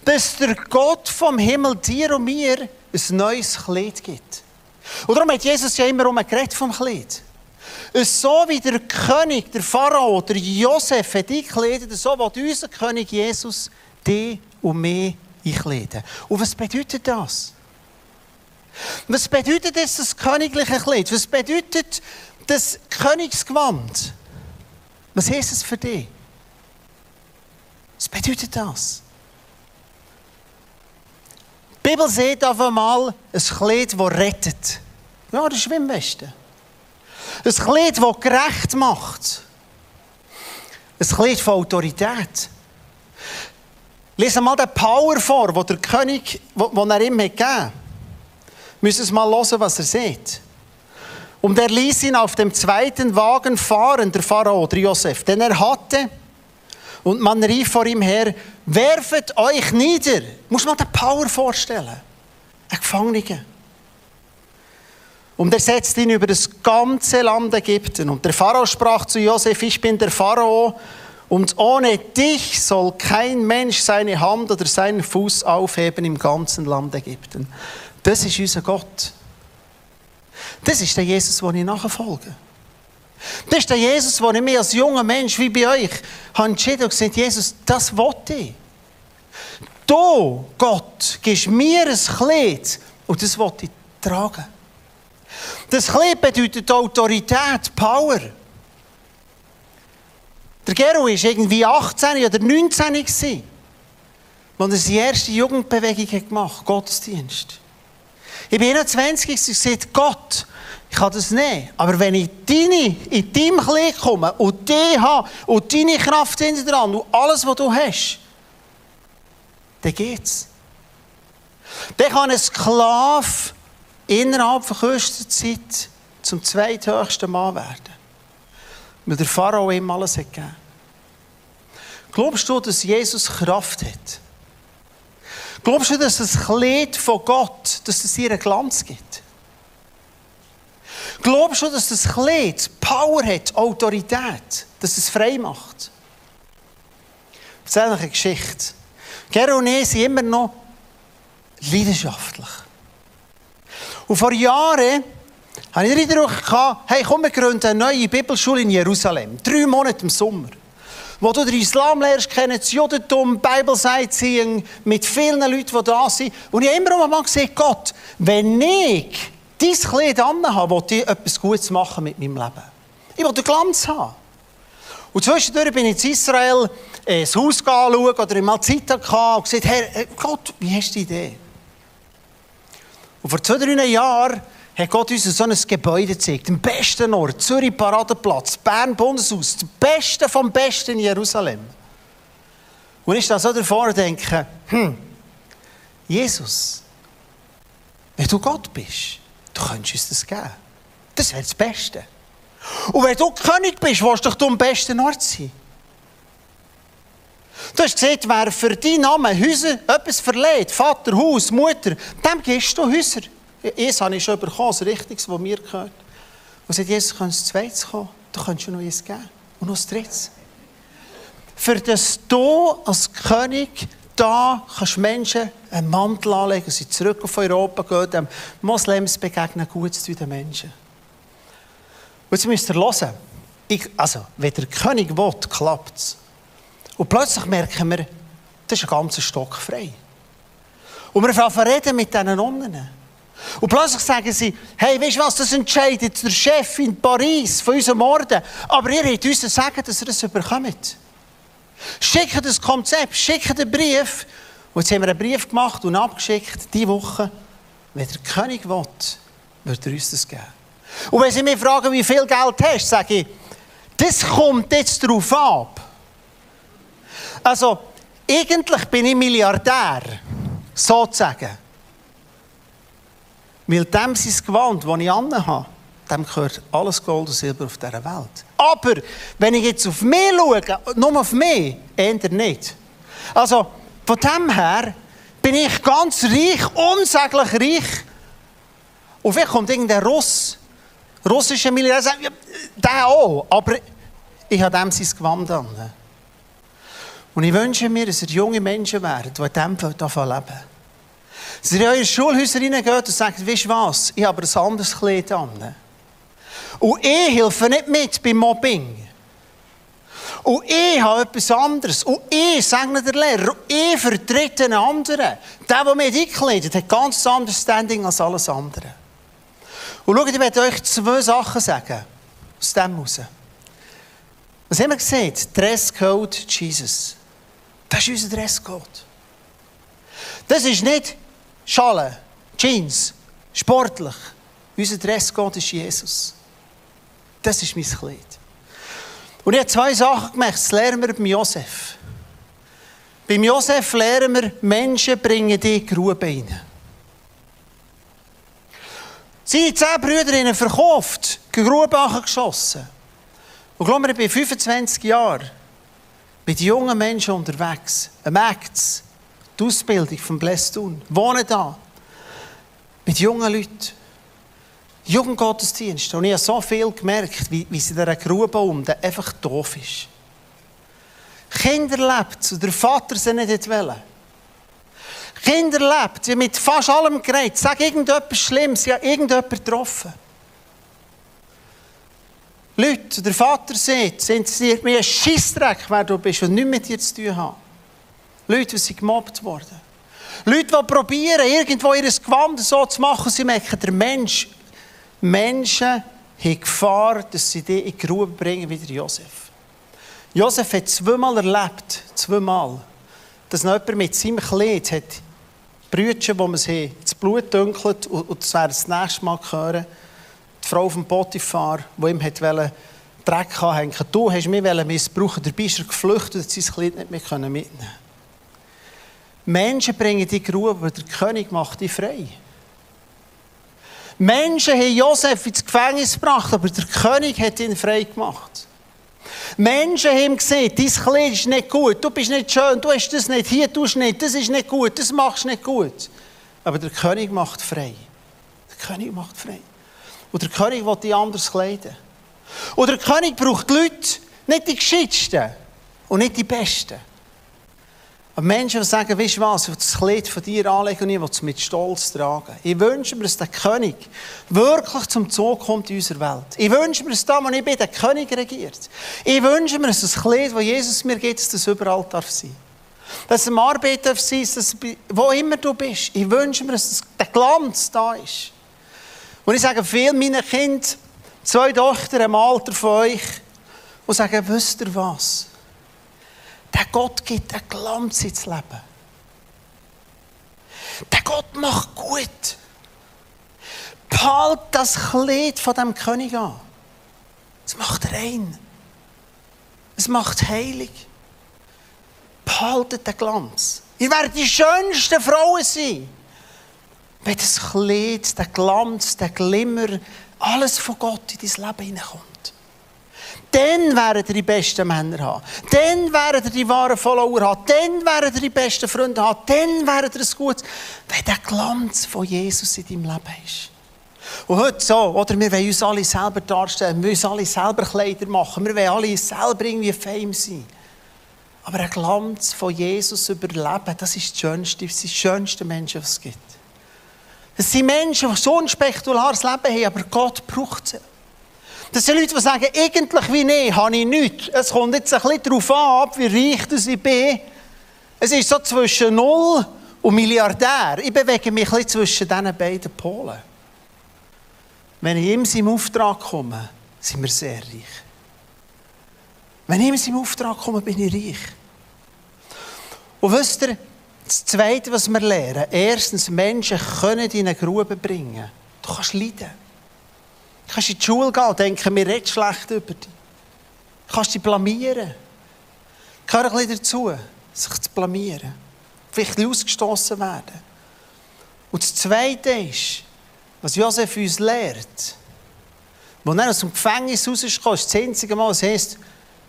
Dass der Gott vom Himmel dir und mir ein neues Kleid gibt. Und darum hat Jesus ja immer um ein Gerät vom Kleid. So wie der König, der Pharao, der Josef hat eingekleidet, so will unser König Jesus die und mich einkleiden. Und was bedeutet das? Was bedeutet das, das königliche Kleid? Was bedeutet das Königsgewand? Was heißt es für dich? Was bedeutet das? Die Bibel sieht auf einmal ein Kleid, das rettet. Ja, das ist. Ein Kleid, das gerecht macht. Ein Kleid von Autorität. Lesen mal den Power vor, den der König, den er ihm gegeben hat. Müssen es mal hören, was er sieht. Und er ließ ihn auf dem zweiten Wagen fahren, der Pharao, der Josef, den er hatte. Und man rief vor ihm her, werfet euch nieder. Muss man den Power vorstellen. Ein Gefangener. Und er setzte ihn über das ganze Land Ägypten. Und der Pharao sprach zu Josef, ich bin der Pharao, und ohne dich soll kein Mensch seine Hand oder seinen Fuß aufheben im ganzen Land Ägypten. Das ist unser Gott. Das ist der Jesus, den ich nachfolge. Das ist der Jesus, den ich mir als junger Mensch, wie bei euch, habe entschieden und gesagt, Jesus, das wollte ich. Du, Gott, gibst mir ein Kleid und das wollte ich tragen. Das Kleid bedeutet Autorität, Power. Der Gero war irgendwie 18 oder 19 gewesen, als er die erste Jugendbewegung gemacht hat, Gottesdienst. Ich bin 21 und gesagt, Gott, ich kann das nicht. Aber wenn ich deine, in deinem Kleid komme und dich habe und deine Kraft hinter dran und alles, was du hast, dann geht's. Dann kann ein Sklave innerhalb von kürzester Zeit zum zweithöchsten Mann werden. Weil der Pharao ihm alles hat gegeben. Glaubst du, dass Jesus Kraft hat? Glaubst du, dass das Kleid von Gott, dass es ihr einen Glanz gibt? Glaubst du, dass das Kleid Power hat, Autorität, dass es frei macht? Ich erzähle eine Geschichte. Gero und ich sind immer noch leidenschaftlich. Und vor Jahren hatte ich den Eindruck, hey, komm, wir gründen eine neue Bibelschule in Jerusalem. Drei Monate im Sommer. wo du den Islam lernst kennen, das Judentum, Bible Sightseeing, mit vielen Leuten, die da sind. Und ich habe immer mal gesagt, Gott, wenn ich dein Kleid habe, will ich etwas Gutes machen mit meinem Leben. Ich will den Glanz haben. Und zwischendurch bin ich in Israel äh, das Haus anschauen oder mal Zeit gehabt und gesagt, Herr, äh, Gott, wie hast du die Idee? Und vor zwei, drei Jahren hat Gott uns so ein Gebäude gezeigt. Den besten Ort, Zürich Paradeplatz, Bern Bundeshaus, das Beste vom Besten in Jerusalem. Und ich da so davor denke, hm, Jesus, wenn du Gott bist, du könntest uns das geben. Das wäre das Beste. Und wenn du König bist, willst du doch am besten Ort sein. Du hast gesehen, wer für deinen Namen Häuser etwas verleiht, Vater, Haus, Mutter, dem gibst du Häuser. Eins habe ich schon bekommen, das Richtiges, das mir gehört. Und sagt, Jesus, kannst du zweites kommen? Du schon noch eins geben. Und noch das drittes. Für das du als König da kannst Menschen einen Mantel anlegen, sie zurück auf Europa gehen, dem Moslems begegnen, Gutes zu den Menschen. Und jetzt müsst ihr hören. Ich, also, wenn der König will, klappt es. Und plötzlich merken wir, das ist ein ganzer Stock frei. Und wir fangen reden mit diesen Nonnen. Und plötzlich sagen sie, hey, weißt du was, das entscheidet der Chef in Paris von unserem Orden. Aber ihr habt uns sagen, dass ihr das überkommt. Schickt das Konzept, schickt einen Brief. Und jetzt haben wir einen Brief gemacht und abgeschickt, diese Woche. Wenn der König will, wird er uns das geben. Und wenn sie mich fragen, wie viel Geld hast, sage ich, das kommt jetzt darauf ab. Also, eigentlich bin ich Milliardär, sozusagen. Weil dem sein Gewand, das ich habe, dem gehört alles Gold und Silber auf dieser Welt. Aber, wenn ich jetzt auf mich schaue, nur auf mich, eher nicht. Also, von dem her bin ich ganz reich, unsäglich reich. Und vielleicht kommt irgendein Russ, russischer Milliardär, sagt, ja, der auch, aber ich habe dem sein Gewand an. Und ich wünsche mir, dass ihr junge Menschen werden, die in diesem davon leben. Dass ihr in eure Schulhäuser reingeht und sagt, weißt du was, ich habe ein anderes Kleid an. Und ich helfe nicht mit beim Mobbing. Und ich habe etwas anderes. Und ich segne der Lehrer. Und ich vertrete einen anderen. Der, der mich einkleidet, hat ganz anderes Standing als alles andere. Und schaut, ich werde euch zwei Sachen sagen. Aus dem heraus. Was haben wir gesehen? Dresscode Jesus. Das ist unser Dresscode. Das ist nicht Schale, Jeans, sportlich. Unser Dresscode ist Jesus. Das ist mein Kleid. Und ich habe zwei Sachen gemacht. Das lernen wir beim Josef. Beim Josef lernen wir, Menschen bringen die Grube rein. Seine zehn Brüder haben verkauft, Grube geschossen. Und glaub mir, ich bin 25 Jahre mit jungen Menschen unterwegs. Ein Acts, die Ausbildung von Blästun. Wohne da. Mit jungen Leuten. Jugendgottesdienst. Und ich habe so viel gemerkt, wie, wie sie in dieser Grube unten einfach doof ist. Kinder lebt und der Vater sie nicht wollen. Kinder lebt, sie mit fast allem geredet. Sag irgendetwas Schlimmes, sie haben irgendjemanden getroffen. Leute, der Vater sieht, es interessiert mich ein Scheissdreck, wer du bist und nichts mit dir zu tun haben. Leute, die sind gemobbt worden. Leute, die probieren, irgendwo ihr Gewand so zu machen, sie merken, der Mensch, Menschen haben Gefahr, dass sie die in die Grube bringen, wie Josef. Josef hat zweimal erlebt, zweimal, dass noch jemand mit seinem Kleid hat, Brütchen, wo man sie das Blut dunkelt, und das wäre das nächste Mal hören, die Frau vom Potiphar, die ihm wollte, Dreck anhängen. Du hast mich missbrauchen, dabei ist er geflüchtet und sein Kleid nicht mehr mitnehmen Menschen bringen die Grube, aber der König macht die frei. Menschen haben Josef ins Gefängnis gebracht, aber der König hat ihn frei gemacht. Menschen haben gesehen, dein Kleid ist nicht gut, du bist nicht schön, du hast das nicht, hier tust du nicht, das ist nicht gut, das machst du nicht gut. Aber der König macht frei. Der König macht frei. Und der König will die anders kleiden. Und der König braucht die Leute, nicht die Geschicktesten und nicht die Besten. Aber Menschen, die sagen, weißt du was, ich will das Kleid von dir anlegen und ich will es mit Stolz tragen. Ich wünsche mir, dass der König wirklich zum Zug kommt in unserer Welt. Ich wünsche mir, dass da, wo ich bin, der König regiert. Ich wünsche mir, dass das Kleid, das Jesus mir gibt, dass das überall darf sein. Dass es am Arbeit darf sein, dass wo immer du bist. Ich wünsche mir, dass das, der Glanz da ist. Und ich sage vielen meinen Kindern, zwei Töchter im Alter von euch, die sagen, wisst ihr was? Der Gott gibt einen Glanz ins Leben. Der Gott macht gut. Behalt das Kleid von dem König an. Es macht rein. Es macht heilig. Behaltet den Glanz. Ihr werdet die schönsten Frauen sein. Wenn das Kleid, der Glanz, der Glimmer, alles von Gott in dein Leben hineinkommt. Dann werdet ihr die besten Männer haben. Dann werdet ihr die wahren Follower haben. Dann werdet ihr die besten Freunde haben. Dann werdet ihr es gut, wenn der Glanz von Jesus in deinem Leben ist. Und heute so, oder? Wir wollen uns alle selber darstellen. Wir wollen alle selber Kleider machen. Wir wollen alle selber irgendwie Fame sein. Aber ein Glanz von Jesus überleben, das ist das Schönste, das sind die schönsten Menschen, die es gibt. Das sind Menschen, die so ein spektakuläres Leben haben, aber Gott braucht sie. Das sind Leute, die sagen, eigentlich wie ich, habe ich nichts. Es kommt jetzt ein bisschen darauf an, wie reich ich bin. Es ist so zwischen Null und Milliardär. Ich bewege mich ein bisschen zwischen diesen beiden Polen. Wenn ich ihm seinem Auftrag komme, sind wir sehr reich. Wenn ich ihm seinem Auftrag komme, bin ich reich. Und wisst ihr, das Zweite, was wir lernen, erstens, Menschen können in eine Grube bringen. Du kannst leiden. Du kannst in die Schule gehen und denken, wir reden schlecht über dich. Du kannst dich blamieren. Gehört ein bisschen dazu, sich zu blamieren. Vielleicht ausgestoßen werden. Und das Zweite ist, was Josef uns lehrt, wo er aus dem Gefängnis rauskommt, ist das einzige Mal, was heißt,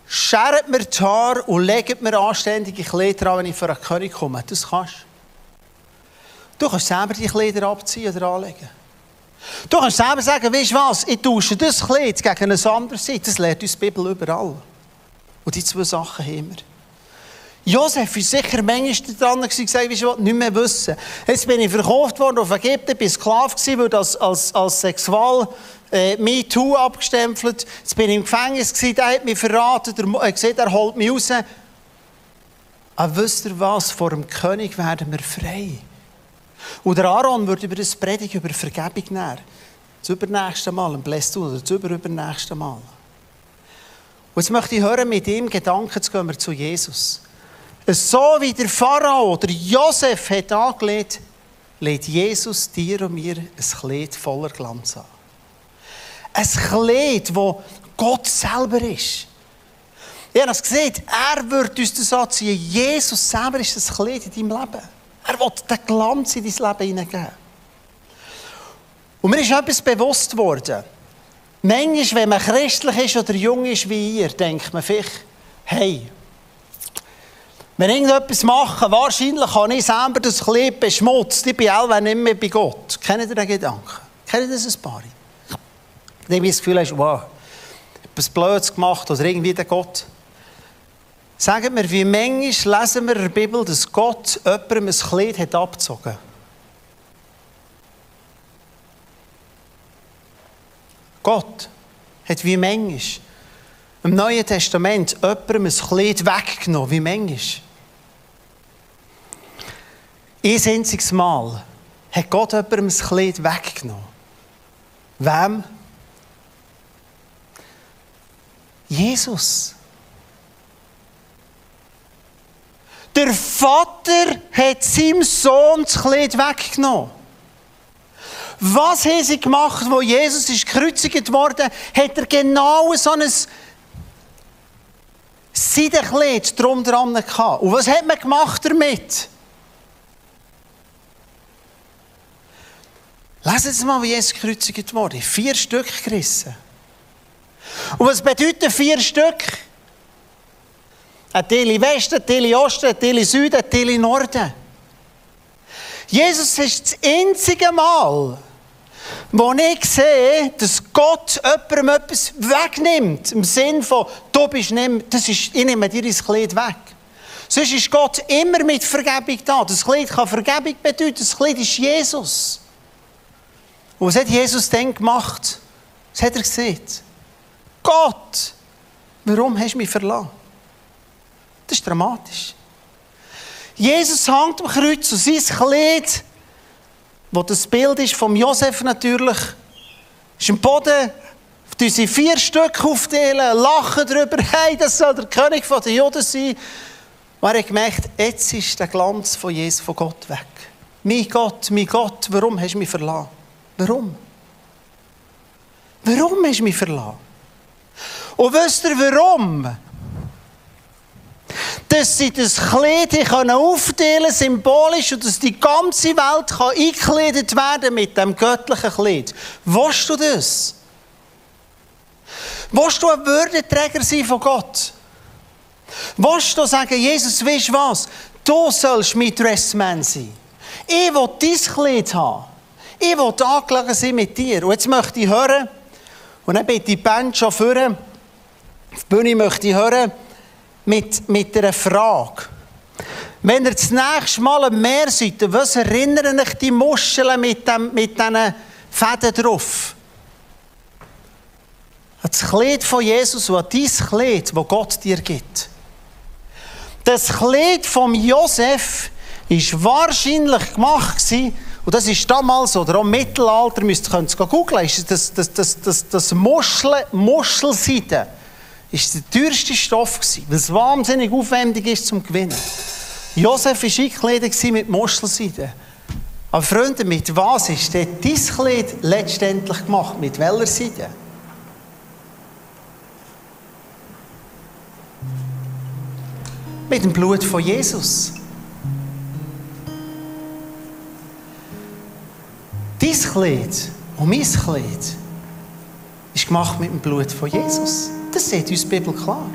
schert mir die Haare und legt mir anständige Kleider an, wenn ich vor einen König komme. Das kannst. Du kannst selber die Kleider abziehen oder anlegen. Du kannst selber sagen, weißt du was, ich tausche das Kleid gegen ein anderes Seite. Das lehrt uns die Bibel überall. Und die zwei Sachen haben wir. Josef war sicher manchmal dran und gesagt, ich will nicht mehr wissen. Jetzt bin ich verkauft worden auf Ägypten, bin Sklave gewesen, wurde als, als, als Sexual äh, MeToo abgestempelt. Jetzt bin ich im Gefängnis gewesen, der hat mich verraten, der hat gesagt, er holt mich raus. Aber wisst ihr was, vor dem König werden wir frei. Und der Aaron wird über das Predigt über Vergebung näher. Das übernächste Mal, ein Bläst oder das überübernächste Mal. Und jetzt möchte ich hören, mit ihm Gedanken zu gehen zu Jesus. So wie der Pharao oder Josef hat angelegt, lädt Jesus dir und mir ein Kleid voller Glanz an. Ein Kleid, wo Gott selber ist. Ich habe es gesehen, er wird uns das anziehen. Jesus selber ist das Kleid in deinem Leben. Er will den Glanz in dein Leben hineingeben. Und mir ist etwas bewusst worden. Manchmal, wenn man christlich ist oder jung ist wie ihr, denkt man vielleicht, hey, wenn ich irgendetwas mache, wahrscheinlich habe ich selber das Kleid beschmutzt. Ich bin auch nicht mehr bei Gott. Kennt ihr den Gedanken? Kennt ihr das ein paar? Dann habe ich das Gefühl, hast, wow, etwas Blödes gemacht oder irgendwie der Gott. Sagen wir, wie manchmal lesen wir in der Bibel, dass Gott jemandem ein Kleid hat abgezogen Gott hat wie manchmal im Neuen Testament jemandem ein Kleid weggenommen, wie manchmal. Ein einziges Mal hat Gott jemandem ein Kleid weggenommen. Wem? Jesus. Der Vater hat seinem Sohn das Kleid weggenommen. Was haben sie gemacht, wo Jesus ist gekreuzigt worden? Hat er genau so ein Seidenkleid drum dran gehabt. Und was hat man gemacht damit? Lesen Sie mal, wie Jesus gekreuzigt wurde. Vier Stück gerissen. Und was bedeuten vier Stück? Ein Teil Westen, ein Teil Osten, ein Teil Süden, ein Teil Norden. Jesus ist das einzige Mal, wo ich sehe, dass Gott jemandem etwas wegnimmt. Im Sinn von, du bist nicht, das ist, ich nehme dir dein Kleid weg. Sonst ist Gott immer mit Vergebung da. Das Kleid kann Vergebung bedeuten. Das Kleid ist Jesus. Und was hat Jesus dann gemacht? Was hat er gesehen? Gott, warum hast du mich verlassen? Das ist dramatisch. Jesus hängt am Kreuz und sein Kleid, wo das Bild ist vom Josef natürlich, ist am Boden, die sie vier Stück aufteilen, lachen darüber, hey, das soll der König den Juden sein. Und er hat gemerkt, jetzt ist der Glanz von Jesus, von Gott weg. Mein Gott, mein Gott, warum hast du mich verlassen? Warum? Warum hast du mich verlassen? Und wisst ihr warum? Dass sie das Kleid aufteilen können, symbolisch, und dass die ganze Welt kann eingekleidet werden mit dem göttlichen Kleid. Willst du das? Willst du ein Würdenträger sein von Gott? Willst du sagen, Jesus, weißt du was? Du sollst mein Dressman sein. Ich will dein Kleid haben. Ich will angelegen sein mit dir. Und jetzt möchte ich hören, und dann bitte die Band schon führen, auf die Bühne möchte ich hören, mit, mit einer Frage. Wenn ihr das nächste Mal am Meer seid, was erinnern euch die Muscheln mit, dem, mit diesen Fäden drauf? Das Kleid von Jesus an dein Kleid, das Gott dir gibt. Das Kleid von Josef war wahrscheinlich gemacht und das ist damals, oder auch im Mittelalter, müsst ihr es googeln, ist das, das, das, das, das Muschel, ist der teuerste Stoff weil es wahnsinnig aufwendig ist zum Gewinnen. Josef war eingekleidet mit Muschelseide. Aber Freunde, mit was ist denn dein Kleid letztendlich gemacht? Mit welcher Seite? Mit dem Blut von Jesus. Dein Kleid und mein Kleid ist gemacht mit dem Blut von Jesus. Das sieht uns Bibel klar.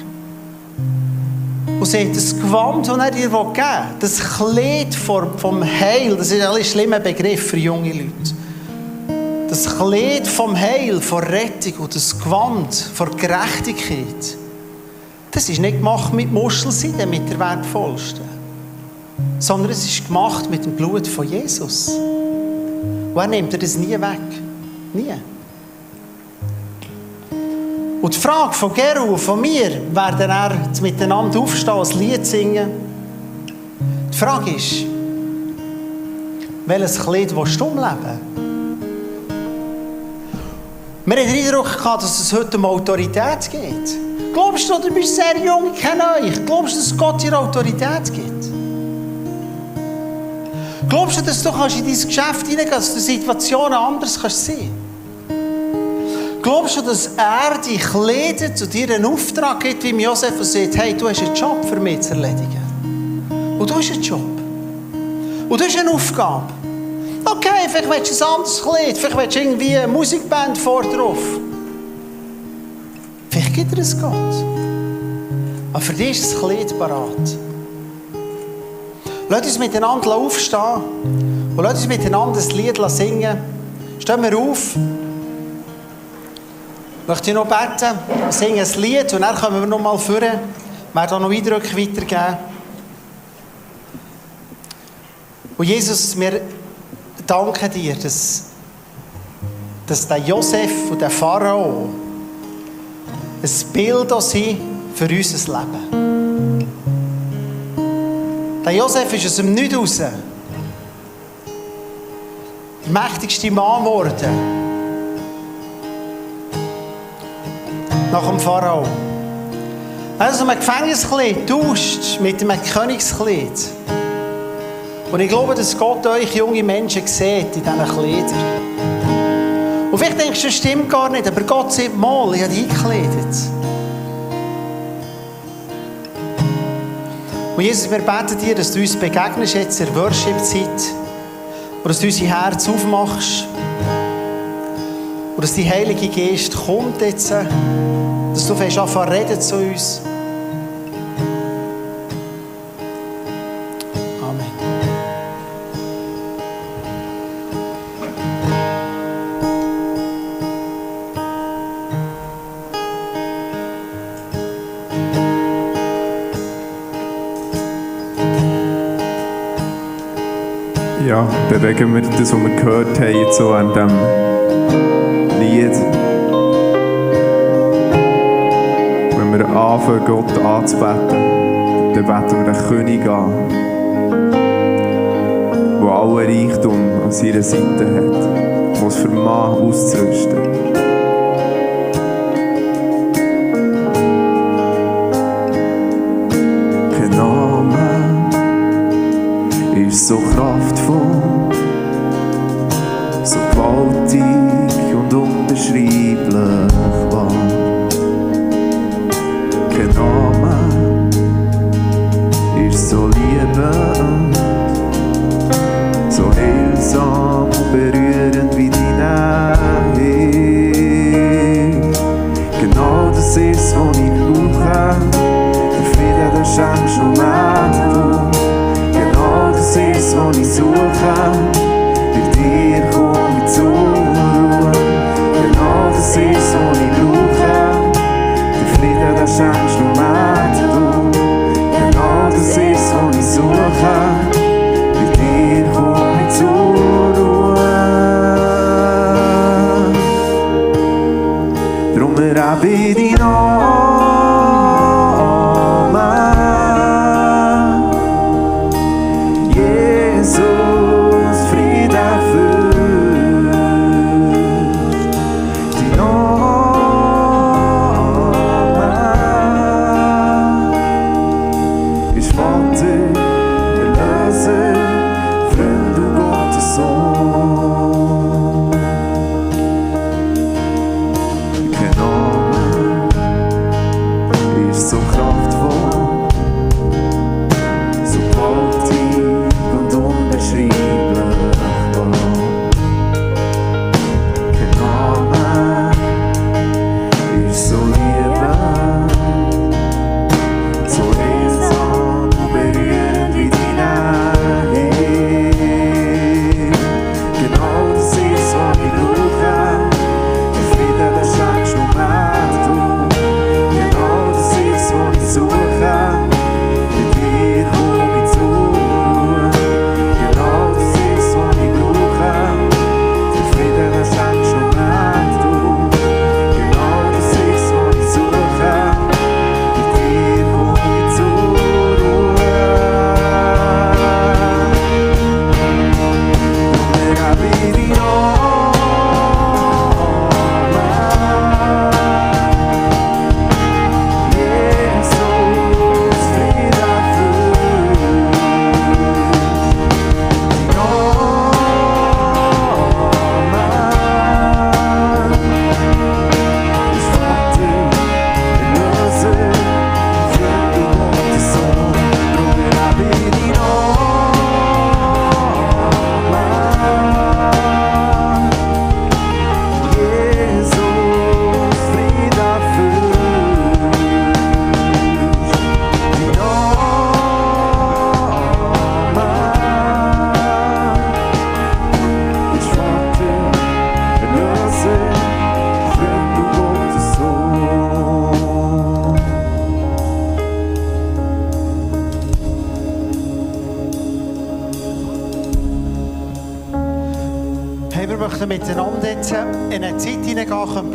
Und sieht das Gewand, das er dir geben will, das Kleid vom Heil, das ist ein schlimmer Begriff für junge Leute. Das Kleid vom Heil, von Rettung und das Gewand von Gerechtigkeit, das ist nicht gemacht mit Muschelseide, mit der wertvollsten, sondern es ist gemacht mit dem Blut von Jesus. Und er nimmt das nie weg. Nie. Und die Frage von Geru und von mir, werden er miteinander aufstehen, ein Lied singen? Die Frage ist, welches Kleid willst du umleben? Wir haben den Eindruck dass es heute um Autorität geht. Glaubst du, du bist sehr jung, ich kenne euch. Glaubst du, dass Gott dir Autorität gibt? Glaubst du, dass du in dein Geschäft hineingehen kannst, dass du Situationen anders kannst sehen Glaubst du, dass er dich kleidet zu dir einen Auftrag gibt, wie Josef und sagt, hey, du hast einen Job für mich zu erledigen. Und du hast einen Job. Und du hast eine Aufgabe. Okay, vielleicht willst du ein anderes Kleid, vielleicht willst du irgendwie eine Musikband vor drauf. Vielleicht gibt er es Gott. Aber für dich ist das Kleid parat. Lass uns miteinander aufstehen und lass uns miteinander ein Lied singen. Stehen wir auf. Ich möchte noch beten, singen ein Lied und dann kommen wir noch mal führen. Ich werde noch Eindrücke weitergeben. Und Jesus, wir danken dir, dass, dass der Josef und der Pharao ein Bild sind für unser Leben. Der Josef ist aus dem Nichts raus. Der mächtigste Mann geworden. Nach dem Pharao. Also ein Gefängniskleid tauscht mit einem Königskleid. Und ich glaube, dass Gott euch junge Menschen sieht in diesen Kleidern. Und vielleicht denkst du, das stimmt gar nicht, aber Gott sagt mal, ich habe dich eingekleidet. Und Jesus, wir beten dir, dass du uns begegnest jetzt in der Worship-Zeit. Und dass du unser Herz aufmachst. Und dass die Heilige Geist kommt jetzt. Dass du fängst an reden zu uns. Ja, bewegen wir das, was wir gehört haben, jetzt so an diesem anfangen, Gott anzubeten, dann beten wir den König an, der alle Reichtum an seiner Seite hat, der es vermag auszurüsten. Kein Name ist so kraftvoll, schenkst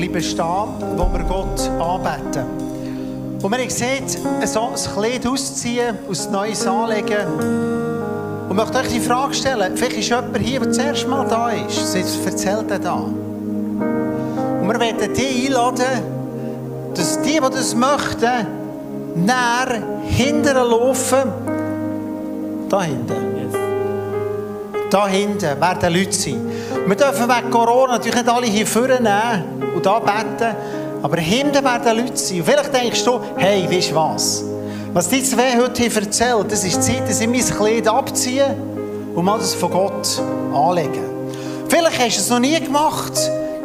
bleiben stehen, wo wir Gott anbeten. Und wir haben gesehen, so ein Kleid ausziehen, aus Neues anlegen. Und ich möchte euch die Frage stellen, vielleicht ist jemand hier, der das erste Mal da ist, jetzt erzählt er da. Und wir werden die einladen, dass die, die das möchten, näher hinten laufen, da hinten. Da hinten werden Leute sein. Wir dürfen wegen Corona natürlich nicht alle hier vorne nehmen und da beten, aber hinten werden Leute sein. Und vielleicht denkst du, hey, weißt du was? Was die zwei heute hier erzählt, das ist die Zeit, dass ich mein Kleid abziehe und mal das von Gott anlegen. Vielleicht hast du es noch nie gemacht.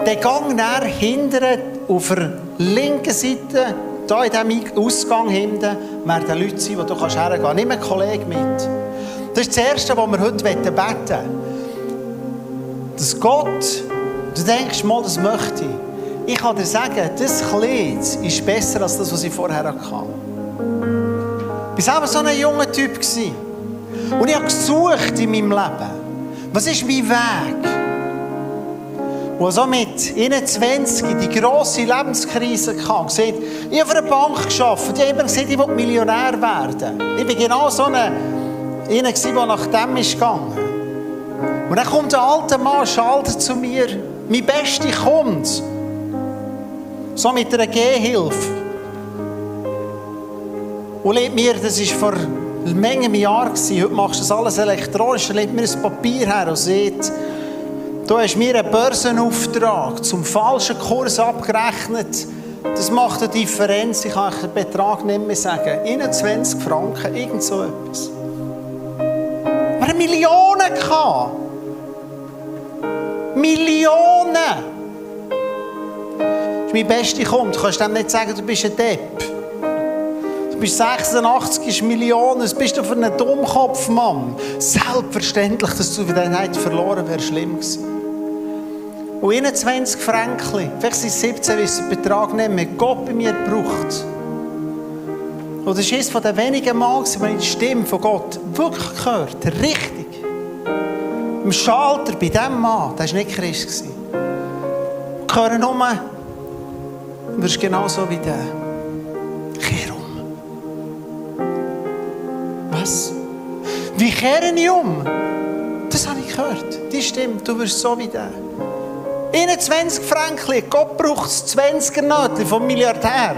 Den Gang nach hinten auf der linken Seite, da in diesem Ausgang hinten, werden Leute sein, wo du hergehen kannst. Nimm einen Kollegen mit. Das ist das Erste, was wir heute beten wollen. Dass Gott, du denkst mal, das möchte ich. Ich kann dir sagen, das Kleid ist besser als das, was ich vorher hatte. Ich war selber so ein junger Typ. Und ich habe gesucht in meinem Leben. Was ist mein Weg? Und so mit 21 die grosse Lebenskrise kam, ich habe für eine Bank gearbeitet, ich habe gesagt, ich will Millionär werden. Ich war genau so einer, einer, der nach dem ist gegangen. Und dann kommt ein alter Mann, schaltet zu mir, mein bester Kunde, so mit einer Gehhilfe. Und legt mir, das war vor einer Menge Jahren, heute machst du das alles elektronisch, er legt mir ein Papier her und sagt, du hast mir einen Börsenauftrag zum falschen Kurs abgerechnet. Das macht eine Differenz, ich kann den Betrag nicht mehr sagen. 21 Franken, irgend so etwas. Haben Millionen gehabt. Millionen! Das ist mein bester Kunde. Du kannst dem nicht sagen, du bist ein Depp. Du bist 86 Millionen, was bist du für einen Dummkopf, Mann? Selbstverständlich, dass du für den heute verloren wärst, schlimm gewesen. Und 21 Franken, vielleicht sind es 17, weil es den Betrag nicht mehr Gott bei mir braucht. Und das ist eines von den wenigen Mal, wo ich die Stimme von Gott wirklich gehört richtig. Im Schalter bei diesem Mann, der war nicht Christ. Ich höre nur, du wirst genauso wie der. Kehr um. Was? Wie kehren ich um? Das habe ich gehört. Die Stimme, du wirst so wie der. 21 Franken, Gott braucht das 20er Nötchen vom Milliardär,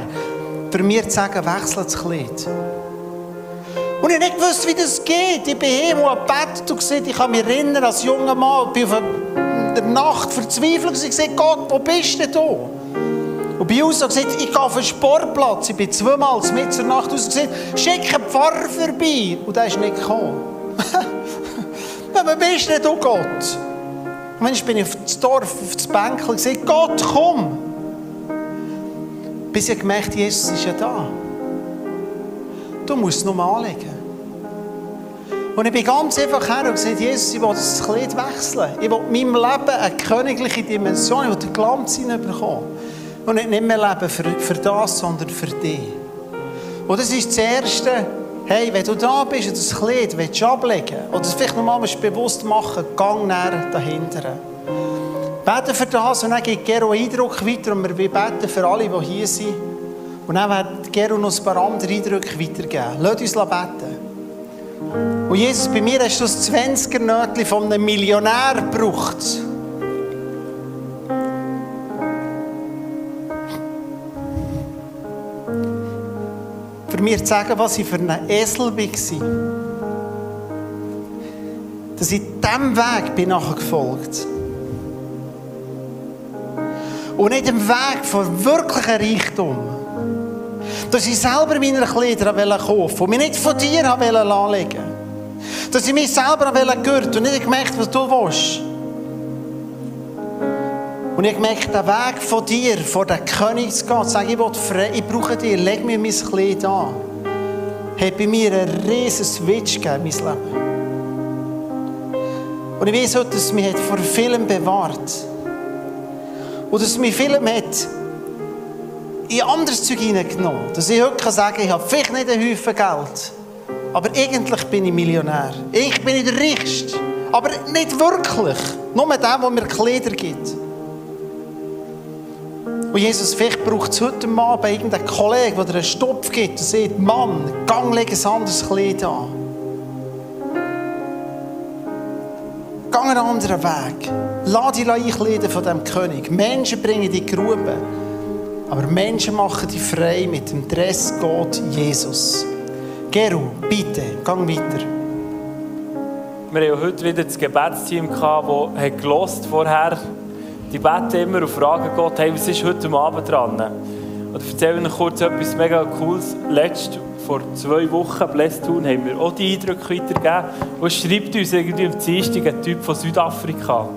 für mir zu sagen, wechsel das Kleid. Und ich nicht gewusst, wie das geht. Ich bin hier und gebetet und gesagt, ich kann mich erinnern, als junger Mann, ich bin auf der Nacht verzweifelt und gesagt, Gott, wo bist du da? Und bei uns gesagt, ich gehe auf den Sportplatz. Ich bin zweimal mit zur Nacht raus gesagt, schick einen Pfarrer vorbei. Und der ist nicht gekommen. (laughs) Wo bist denn du, Gott? Und manchmal bin ich auf das Dorf, auf das Bänkchen und gesagt, Gott, komm. Bis ich gemerkt Jesus ist ja da. Du musst es nur anlegen. Und ich bin ganz einfach her und gesagt, Jesus, ich will das Kleid wechseln. Ich will meinem Leben eine königliche Dimension, ich will den Glanz hineinbekommen. Und nicht mehr leben für, für das, sondern für dich. Und das ist das Erste, hey, wenn du da bist und das Kleid willst du ablegen oder vielleicht nochmal bewusst machen, gang näher dahinter. Beten für das und dann gibt Gero Eindruck weiter und wir beten für alle, die hier sind. Und dann wird Gero noch ein paar andere Eindrücke weitergeben. Lass uns beten. Und Jesus, bei mir hast du das 20er-Nötchen von einem Millionär gebraucht. Für mir zu sagen, was ich für ein Esel war. Dass ich diesem Weg bin nachher gefolgt. Und nicht dem Weg von wirklichen Reichtum. Dass ich selber meine Kleider kaufen wollte und mich nicht von dir anlegen wollte. Dass ich mich selber gehört und nicht gemerkt, was du willst. Und ich gemerkt, der Weg von dir, vor den König zu gehen, zu sagen, ich, will ich brauche dich, leg mir mein Kleid an, hat bei mir einen riesen Switch gegeben, mein Leben. Und ich weiß heute, dass mich vor vielem bewahrt und dass mich vielem hat in anderes Zeug hineingenommen. Dass ich heute sagen kann, ich habe vielleicht nicht einen Haufen Geld, aber eigentlich bin ich Millionär. Ich bin der Reichste, aber nicht wirklich. Nur mit dem, der mir Kleider gibt. Und Jesus, vielleicht braucht es heute mal bei irgendeinem Kollegen, der einen Stopf gibt und sagt, Mann, gang, leg ein anderes Kleid an. Gang einen anderen Weg. Lass dich einkleiden von diesem König. Menschen bringen dich in Grube. Aber Menschen machen dich frei mit dem Dressgott Jesus. Geru, bitte, gang weiter. Wir haben heute wieder das Gebetsteam, das vorher die beten immer und fragen Gott, hey, was ist heute Abend dran? Und ich erzähle Ihnen kurz etwas mega Cooles. Letzt, vor zwei Wochen, Blästun, haben wir auch die Eindrücke weitergegeben. Und schreibt uns irgendwie am Dienstag ein Typ von Südafrika.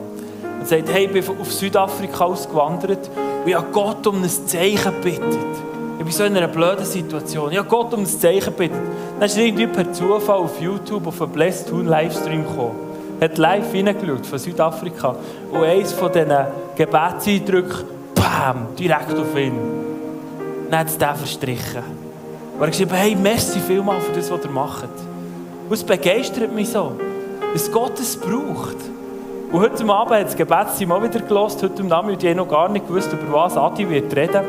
Und sagt, hey, ich bin auf Südafrika ausgewandert und ich habe Gott um ein Zeichen gebeten. Ich bin so in einer blöden Situation. Habe Gott um ein Zeichen gebeten. Dann ist irgendwie per Zufall auf YouTube auf einen Blästun Livestream gekommen hat live hineingeschaut von Südafrika. Und eines von diesen Gebetseindrücken, bam, direkt auf ihn. Dann hat es den verstrichen. Und er geschrieben, hey, merci vielmal für das, was ihr macht. Und es begeistert mich so, dass Gott es braucht. Und heute Abend hat das Gebetsteam auch wieder gelost. Heute Abend habe ich noch gar nicht gewusst, über was Adi wird reden.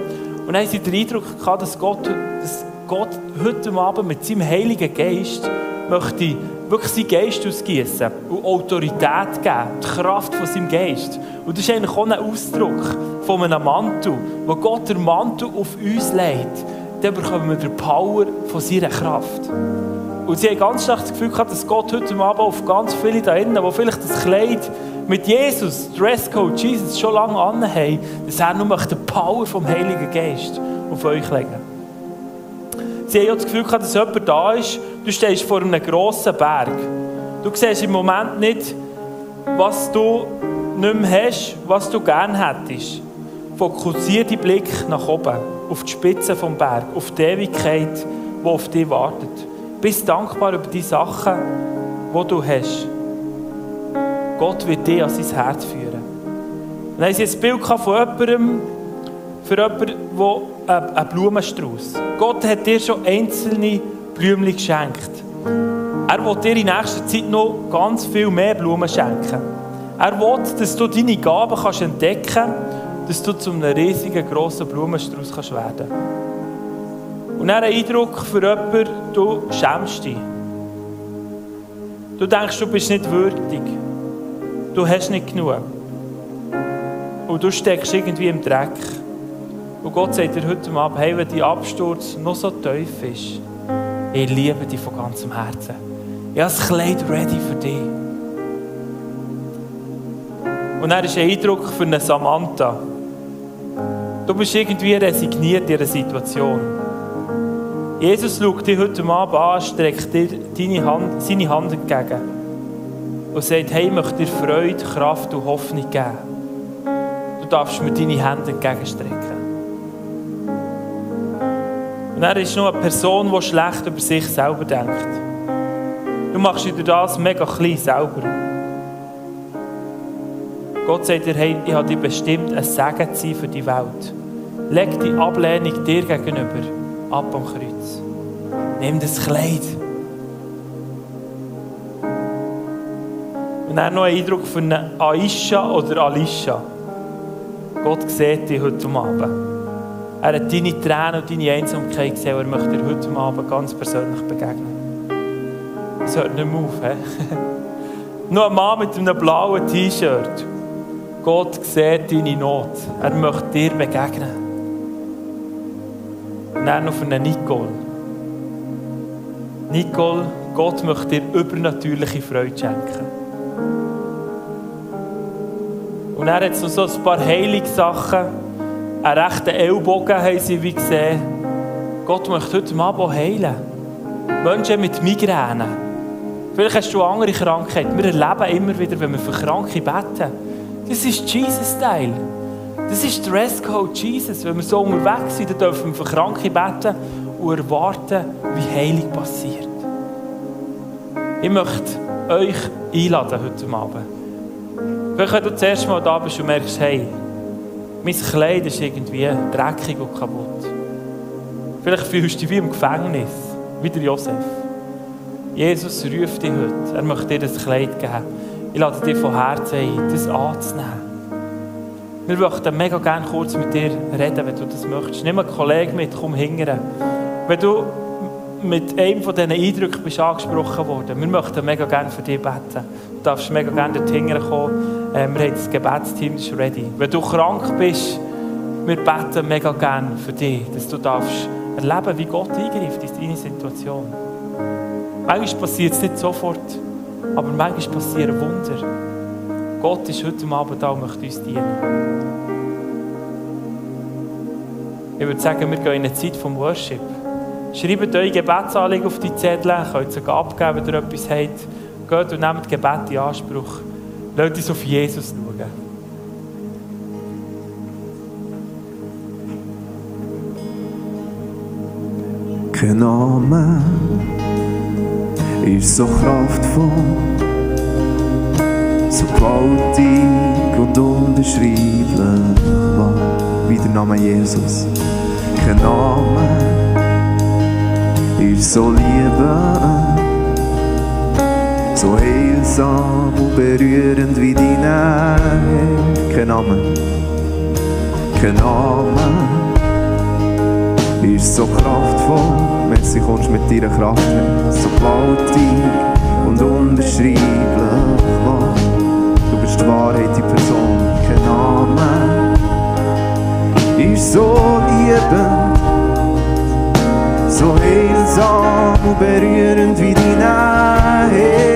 Und dann haben sie den Eindruck gehabt, dass Gott, dass Gott heute Abend mit seinem Heiligen Geist möchte wirklich seinen Geist ausgießen und Autorität geben, die Kraft von seinem Geist. Und das ist eigentlich auch ein Ausdruck von einem Mantel, wo Gott den Mantel auf uns legt. Dann bekommen wir die Power von seiner Kraft. Und sie haben ganz stark das Gefühl gehabt, dass Gott heute Abend auf ganz viele da innen, die vielleicht das Kleid mit Jesus, Dresscode, Jesus schon lange anhaben, dass er nur die Power vom Heiligen Geist auf euch legen. Sie haben auch das Gefühl gehabt, dass jemand da ist, du stehst vor einem grossen Berg. Du siehst im Moment nicht, was du nicht mehr hast, was du gerne hättest. Fokussiere deinen Blick nach oben, auf die Spitze des Berg, auf die Ewigkeit, die auf dich wartet. Bist dankbar über die Sachen, die du hast. Gott wird dich an sein Herz führen. Dann haben sie ein Bild von jemandem, für jemanden, der einen Blumenstrauß. Gott hat dir schon einzelne Blümchen geschenkt. Er will dir in nächster Zeit noch ganz viel mehr Blumen schenken. Er will, dass du deine Gaben kannst entdecken kannst, dass du zu einem riesigen, grossen Blumenstrauß kannst werden Und dann ein Eindruck für jemanden, du schämst dich. Du denkst, du bist nicht würdig. Du hast nicht genug. Und du steckst irgendwie im Dreck. Und Gott sagt dir heute Abend, hey, wenn dein Absturz noch so tief ist, ich liebe dich von ganzem Herzen. Ich habe das Kleid ready für dich. Und er ist ein Eindruck für eine Samantha. Du bist irgendwie resigniert in dieser Situation. Jesus schaut dich heute Abend an, streckt dir deine Hand, seine Hand entgegen und sagt, hey, ich möchte dir Freude, Kraft und Hoffnung geben. Du darfst mir deine Hände entgegenstrecken. Und er ist nur eine Person, die schlecht über sich selber denkt. Du machst dir das mega klein selber. Gott sagt dir, hey, ich habe dich bestimmt, ein Segen zu sein für die Welt. Leg die Ablehnung dir gegenüber ab am Kreuz. Nimm das Kleid. Und dann noch ein Eindruck von Aisha oder Alicia. Gott sieht dich heute Abend. Er hat deine Tränen und deine Einsamkeit gesehen er möchte dir heute Abend ganz persönlich begegnen. Das hört nicht mehr auf. (laughs) Noch ein Mann mit einem blauen T-Shirt. Gott sieht deine Not. Er möchte dir begegnen. Dann noch für eine Nicole. Nicole, Gott möchte dir übernatürliche Freude schenken. Und er hat so ein paar Heilungssachen. Einen rechten Ellbogen haben sie wie gesehen. Gott möchte heute Abend heilen. Menschen mit Migräne. Vielleicht hast du andere Krankheiten. Wir erleben immer wieder, wenn wir für Kranke beten. Das ist Jesus-Style. Das ist Dresscode Jesus. Wenn wir so unterwegs sind, dann dürfen wir für Kranke beten und erwarten, wie Heilung passiert. Ich möchte euch einladen heute Abend. Vielleicht, wenn du das erste Mal da bist und merkst, hey, mein Kleid ist irgendwie dreckig und kaputt. Vielleicht fühlst du dich wie im Gefängnis, wie der Josef. Jesus ruft dich heute. Er möchte dir das Kleid geben. Ich lade dich von Herzen ein, das anzunehmen. Wir möchten mega gerne kurz mit dir reden, wenn du das möchtest. Nimm einen Kollegen mit, komm hingern. Wenn du mit einem von diesen Eindrücken bist angesprochen worden, wir möchten mega gerne für dich beten. Du darfst mega gerne dort kommen. Äh, wir haben das Gebetsteam, das ist ready. Wenn du krank bist, wir beten mega gerne für dich, dass du darfst erleben, wie Gott eingreift in deine Situation. Manchmal passiert es nicht sofort, aber manchmal passieren Wunder. Gott ist heute Abend da und möchte uns dienen. Ich würde sagen, wir gehen in eine Zeit vom Worship. Schreibt eure Gebetsanliegen auf die Zettel, könnt sie abgeben, wenn ihr etwas habt. Geht und nehmt Gebet in Anspruch. Lasst uns auf Jesus schauen. Kein Name ist so kraftvoll, so gewaltig und unbeschreiblich wahr wie der Name Jesus. Kein Name ist so liebend, so heilsam und berührend wie die Nähe. Kein Name, kein Name ist so kraftvoll. Messi kommst mit deiner Kraft so gewaltig und unbeschreiblich wahr. Du bist die Wahrheit, die Person, kein Name ist so liebend, so heilsam und berührend wie die Nähe.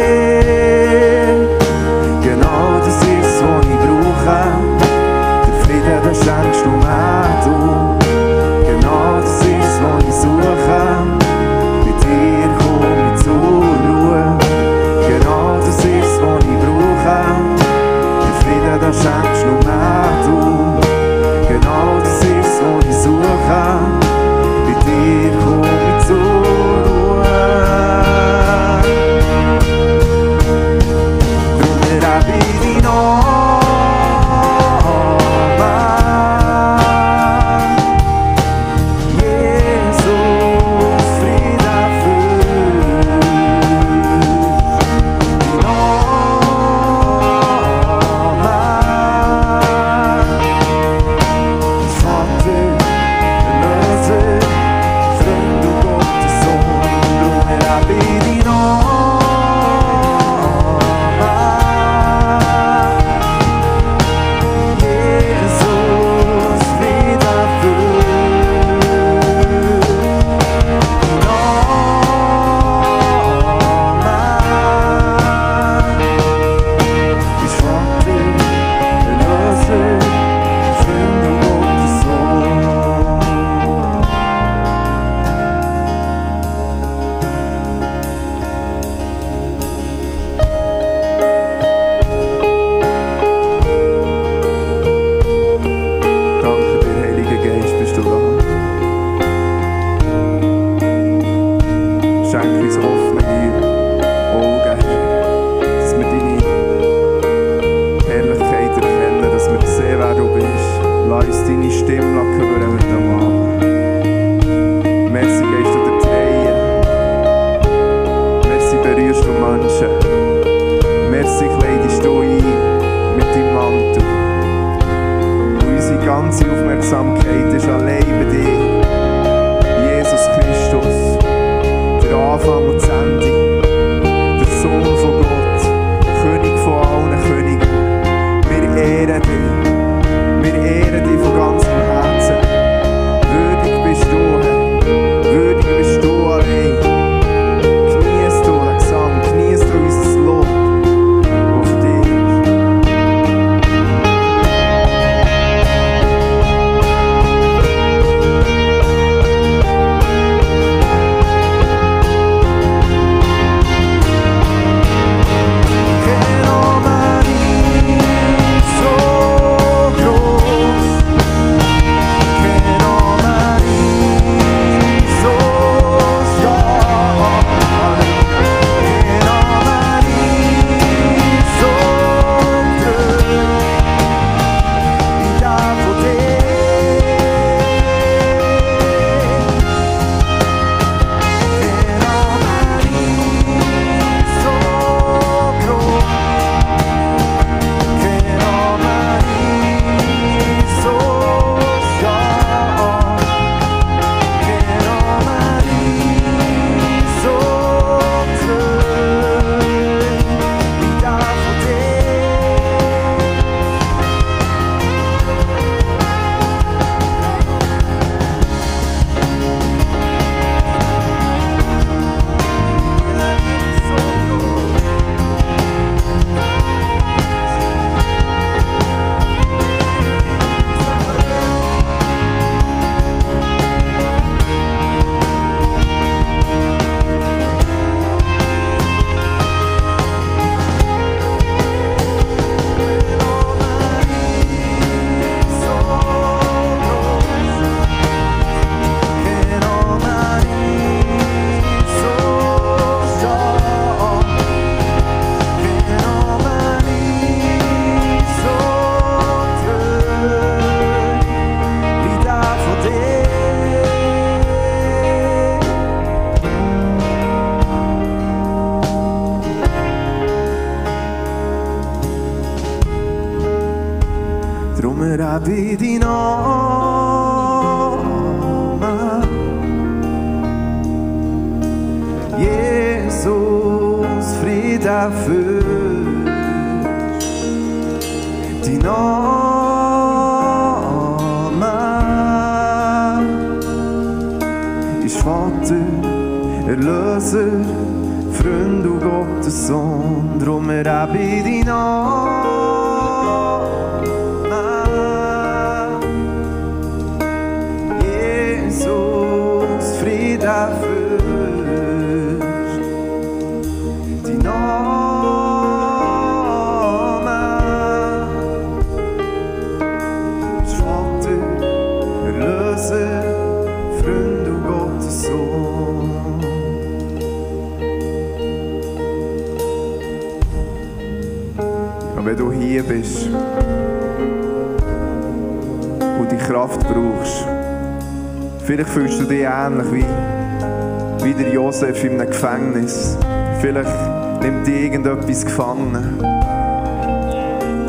Gefängnis. Vielleicht nimmt dich irgendetwas gefangen.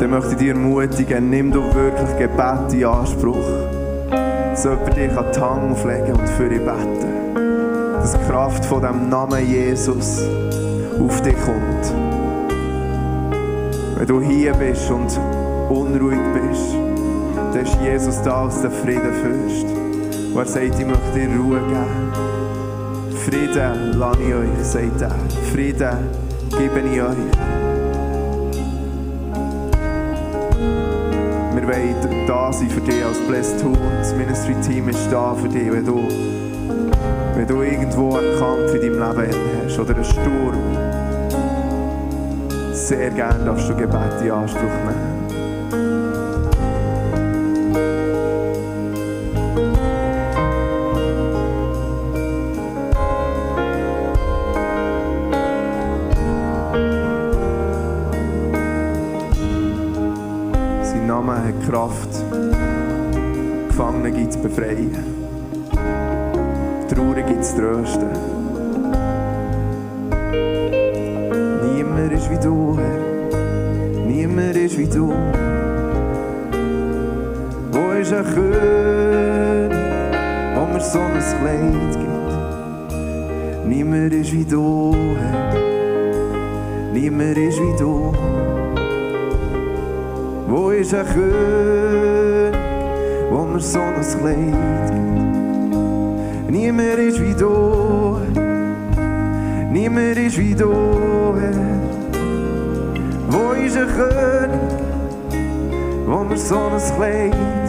Dann möchte ich dir ermutigen, nimm du wirklich Gebet in Anspruch. So jemand dich an die Hand auflegen und für dich beten. Dass die Kraft von dem Namen Jesus auf dich kommt. Wenn du hier bist und unruhig bist, dann ist Jesus da als der Friedenfürst. Und er sagt, ich möchte dir Ruhe geben. Frieden lasse ich euch, sagt er. Frieden gebe ich euch. Wir wollen da sein für dich als Blessed Tool. Das Ministry-Team ist da für dich, wenn du, wenn du irgendwo einen Kampf in deinem Leben hast oder einen Sturm. Sehr gerne darfst du Gebet in Anspruch nehmen. Befreien, Trauer gibt es trösten. Niemand ist wie du, Herr. Niemand ist wie du. Wo ist ein König, wo mir so ein Kleid gibt? Niemand ist wie du, Herr. Niemand ist wie du. Wo ist ein König, wo mir so ein Kleid? Niemand ist wie du. Niemand ist wie du. Wo ist ein König, wo mir so ein Kleid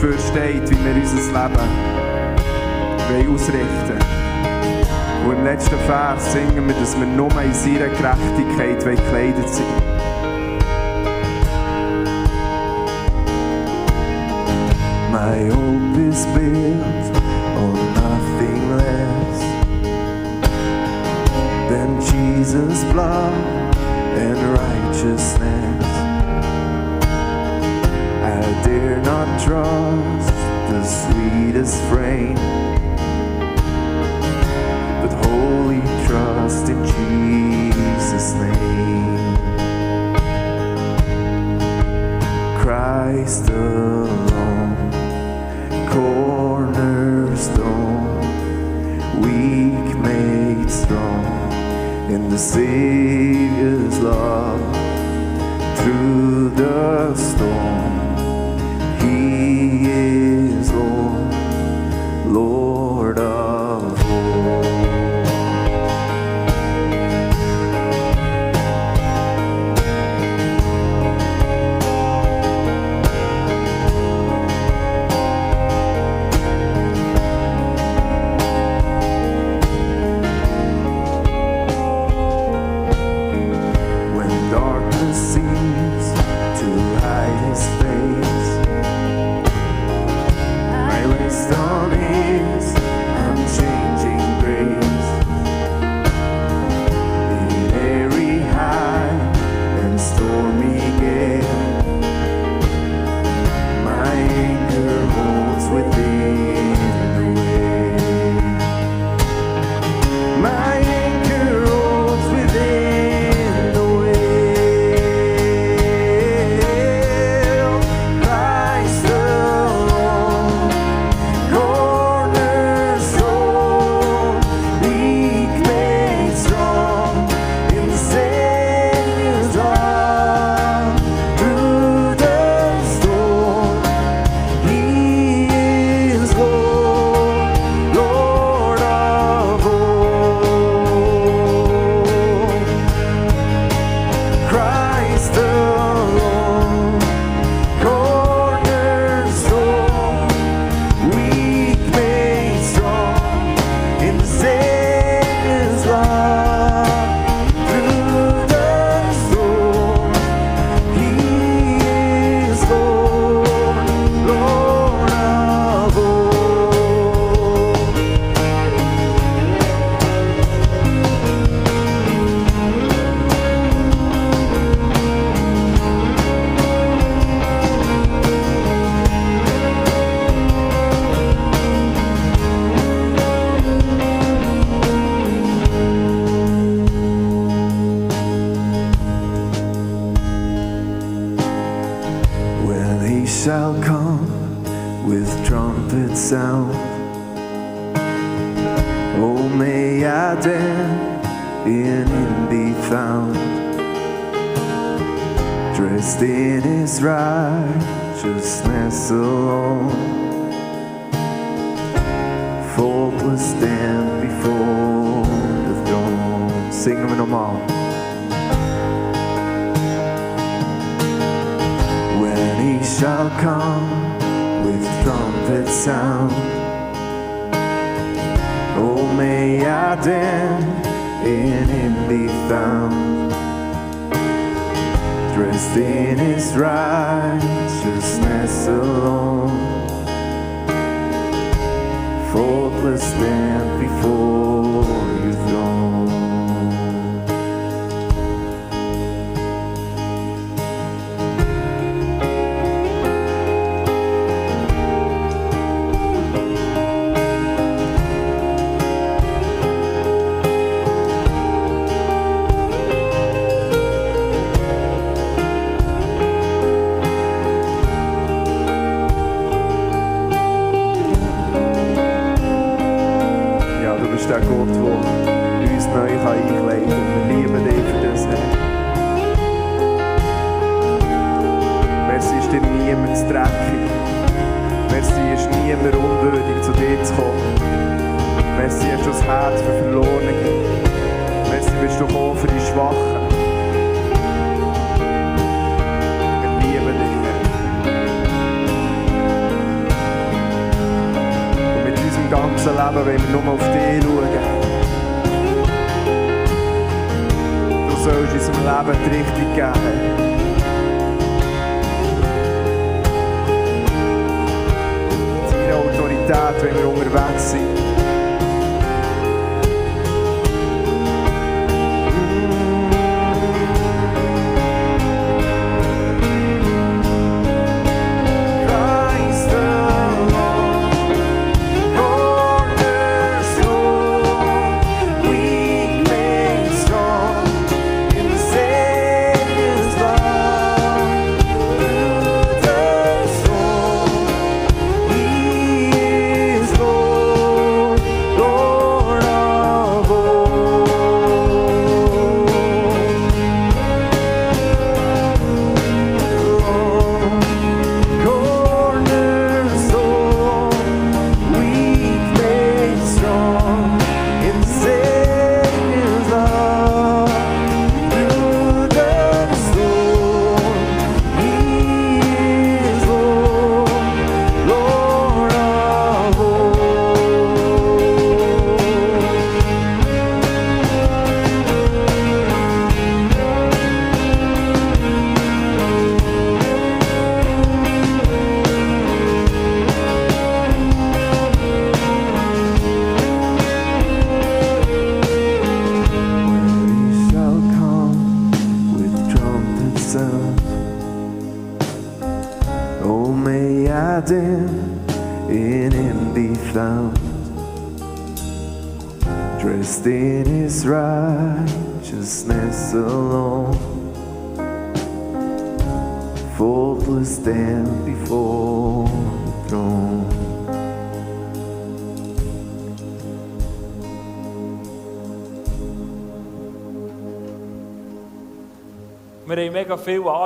dafür steht, wie wir unser Leben ausrichten wollen. Und im letzten Vers singen wir, dass wir nur in seiner Gerechtigkeit gekleidet sind. My hope is built on nothing less than Jesus' blood and righteousness. dare not trust the sweetest frame, but wholly trust in Jesus' name. Christ alone, cornerstone, weak made strong in the sea. shall come with trumpet sound. Oh, may I then in him be found, dressed in his righteousness alone, faultless stand before you throne.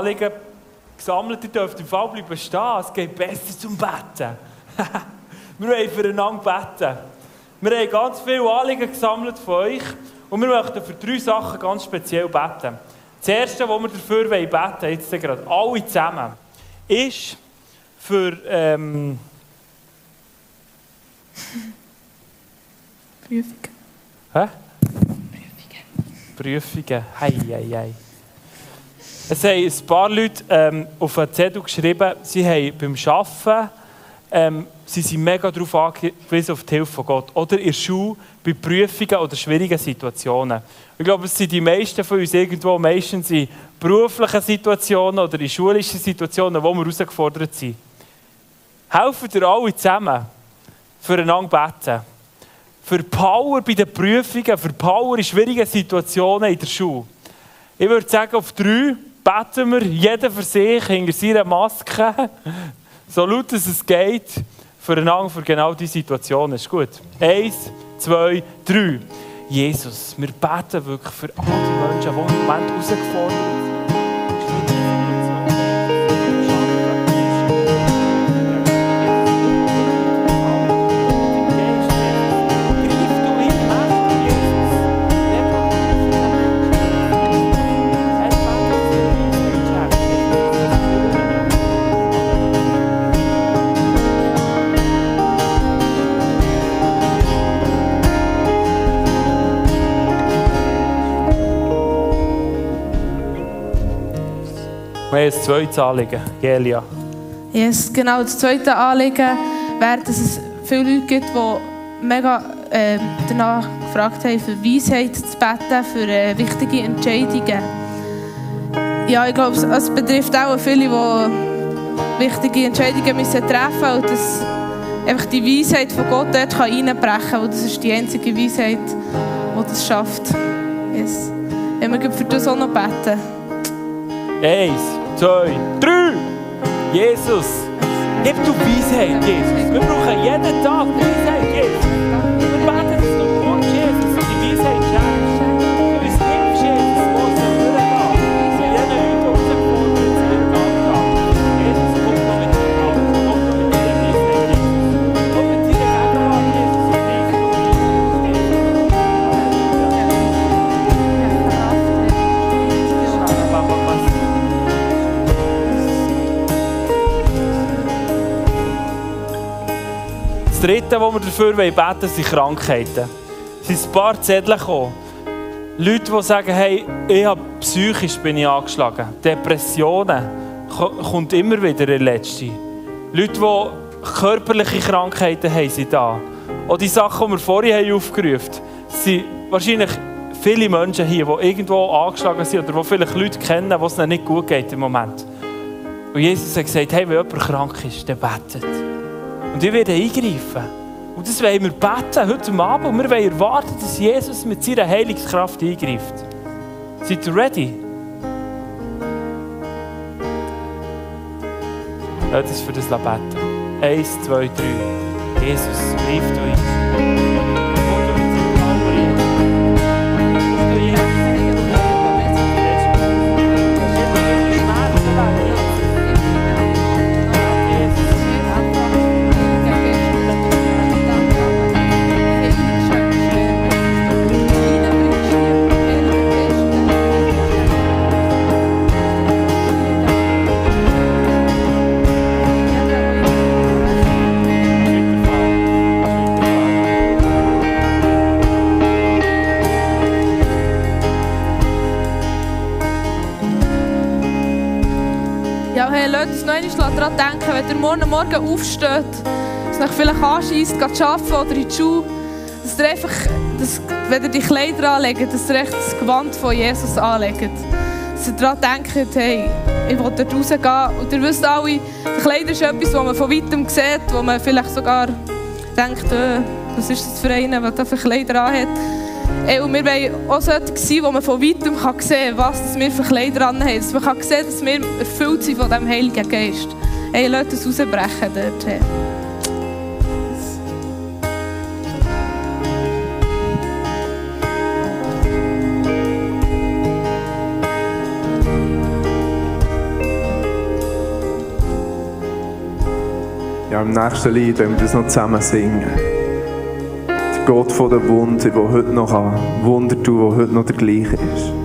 Anliegen gesammelt. Ihr dürft im Fall bleiben stehen. Es geht besser zum Betten. (laughs) wir wollen füreinander beten. Wir haben ganz viele Anliegen gesammelt von euch. Und wir möchten für drei Sachen ganz speziell beten. Das Erste, was wir dafür beten wollen, jetzt gerade alle zusammen, ist für... Ähm, (laughs) Prüfung. Hä? Prüfungen. Hei, hei, hei. Es haben ein paar Leute ähm, auf einen Zettel geschrieben, sie haben beim Arbeiten ähm, sie sind mega darauf angewiesen, auf die Hilfe von Gott. Oder in der Schule, bei Prüfungen oder schwierigen Situationen. Ich glaube, es sind die meisten von uns irgendwo meistens in beruflichen Situationen oder in schulischen Situationen, wo wir herausgefordert sind. Helfen dir alle zusammen, füreinander beten. Für Power bei den Prüfungen, für Power in schwierigen Situationen in der Schule. Ich würde sagen, auf drei beten wir, jeder für sich, hinter seiner Maske, so laut es es geht, füreinander für genau diese Situation. Ist gut. Eins, zwei, drei. Jesus, wir beten wirklich für all die Menschen, die im Moment herausgefordert sind. Wir haben ein zweites Anliegen. Gelia. Yes, genau. Das zweite Anliegen wäre, dass es viele Leute gibt, die mega äh, danach gefragt haben, für Weisheit zu beten, für äh, wichtige Entscheidungen. Ja, ich glaube, es- betrifft auch viele, die wichtige Entscheidungen müssen treffen müssen und dass einfach die Weisheit von Gott dort kann reinbrechen kann, weil das ist die einzige Weisheit, die das schafft. Yes. Wenn wir für das auch noch beten. Eins, zwei, drei. Jesus, gib du Weisheit, Jesus. Wir brauchen jeden Tag Weisheit, Jesus. Dritte, wo wir dafür beten wollen, sind Krankheiten. Es sind ein paar Zettel gekommen. Leute, die sagen, hey, ich habe psychisch bin ich angeschlagen. Depressionen ko- kommt immer wieder in letzte. Leute, die körperliche Krankheiten haben, sind da. Auch die Sachen, die wir vorhin aufgerufen haben, sind wahrscheinlich viele Menschen hier, die irgendwo angeschlagen sind oder die vielleicht Leute kennen, wo es ihnen nicht gut geht im Moment. Und Jesus hat gesagt, hey, wenn jemand krank ist, dann betet. Und ich werde eingreifen. Und das wollen wir beten heute Abend. Und wir wollen erwarten, dass Jesus mit seiner Heilungskraft eingreift. Seid ihr ready? Lass uns für das beten. Eins, zwei, drei. Jesus, greif du ein. Daran denken, wenn ihr morgen Morgen aufsteht, dass euch vielleicht anschießt, geht arbeiten oder in die Schule, dass ihr einfach, dass, wenn ihr die Kleider anlegt, dass ihr das Gewand von Jesus anlegt. Dass ihr daran denkt, hey, ich will dort rausgehen. Und ihr wisst alle, die Kleider ist etwas, was man von weitem sieht, wo man vielleicht sogar denkt, äh, was ist das für einer, der da für Kleider anhat. Ey, und wir wollen auch solche sein, wo man von weitem kann sehen kann, was das wir für Kleider anhaben. Dass man kann sehen dass wir erfüllt sind von diesem Heiligen Geist. Ey, lasst uns rausbrechen dort. Hey. Ja, im nächsten Lied, wenn wir das noch zusammen singen. Der Gott von der Wunder, der heute noch kann, Wunder tun, der heute noch der gleiche ist.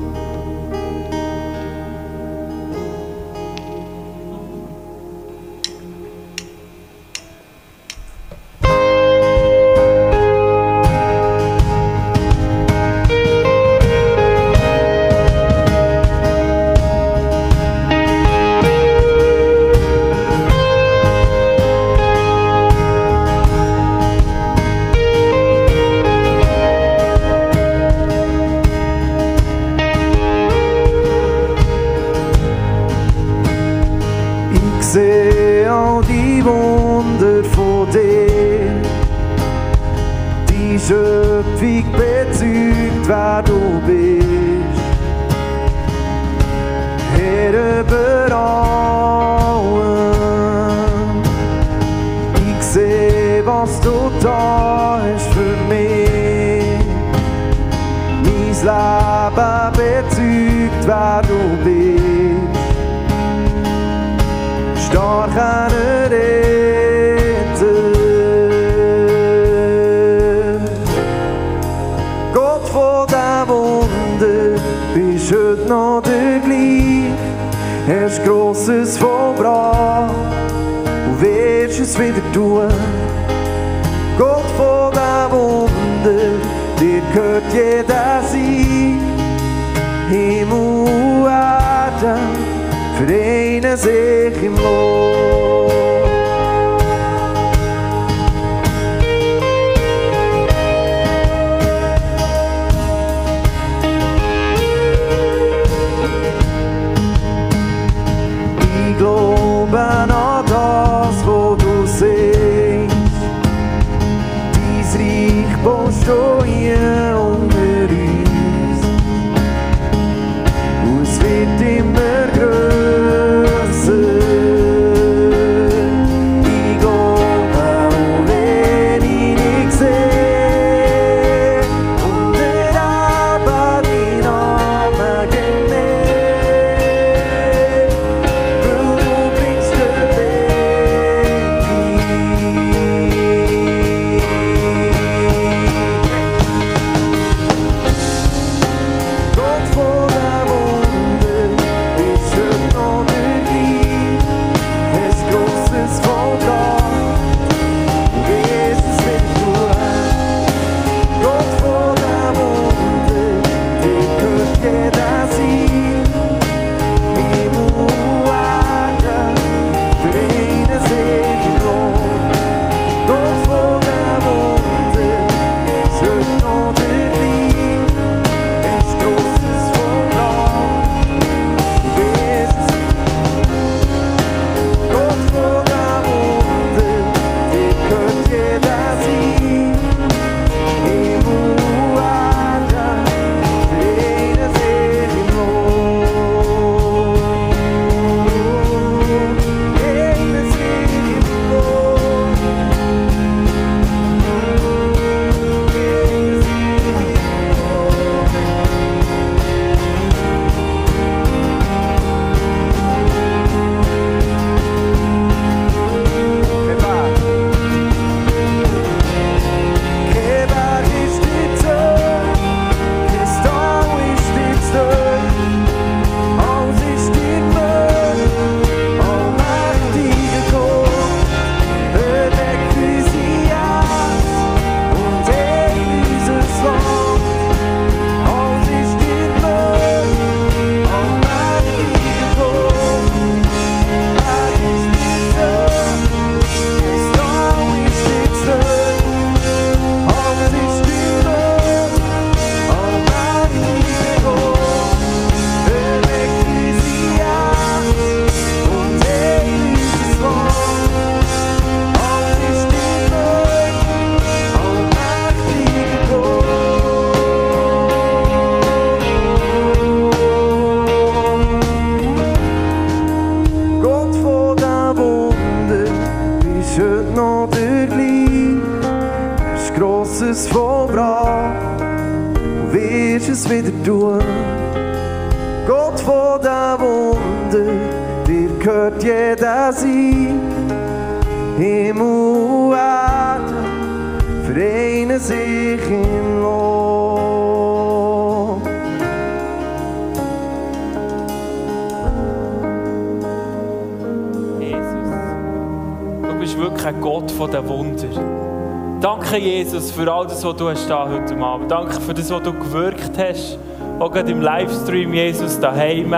Danke für das, was du gewirkt hast. Auch gerade im Livestream, Jesus, daheim,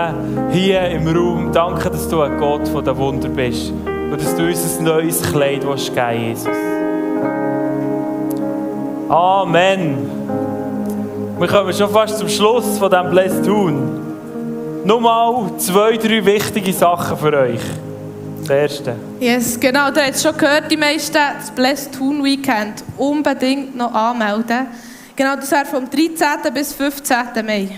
hier im Raum. Danke, dass du ein Gott von den Wunder bist. Und dass du uns ein neues Kleid willst geben Jesus. Amen. Wir kommen schon fast zum Schluss von diesem Blessed Tun. Nochmal zwei, drei wichtige Sachen für euch. Das erste. Yes, genau, habt es schon gehört, die meisten, das Blessed Toon Weekend. Unbedingt noch anmelden. Genau, das wäre vom 13. bis 15. Mai.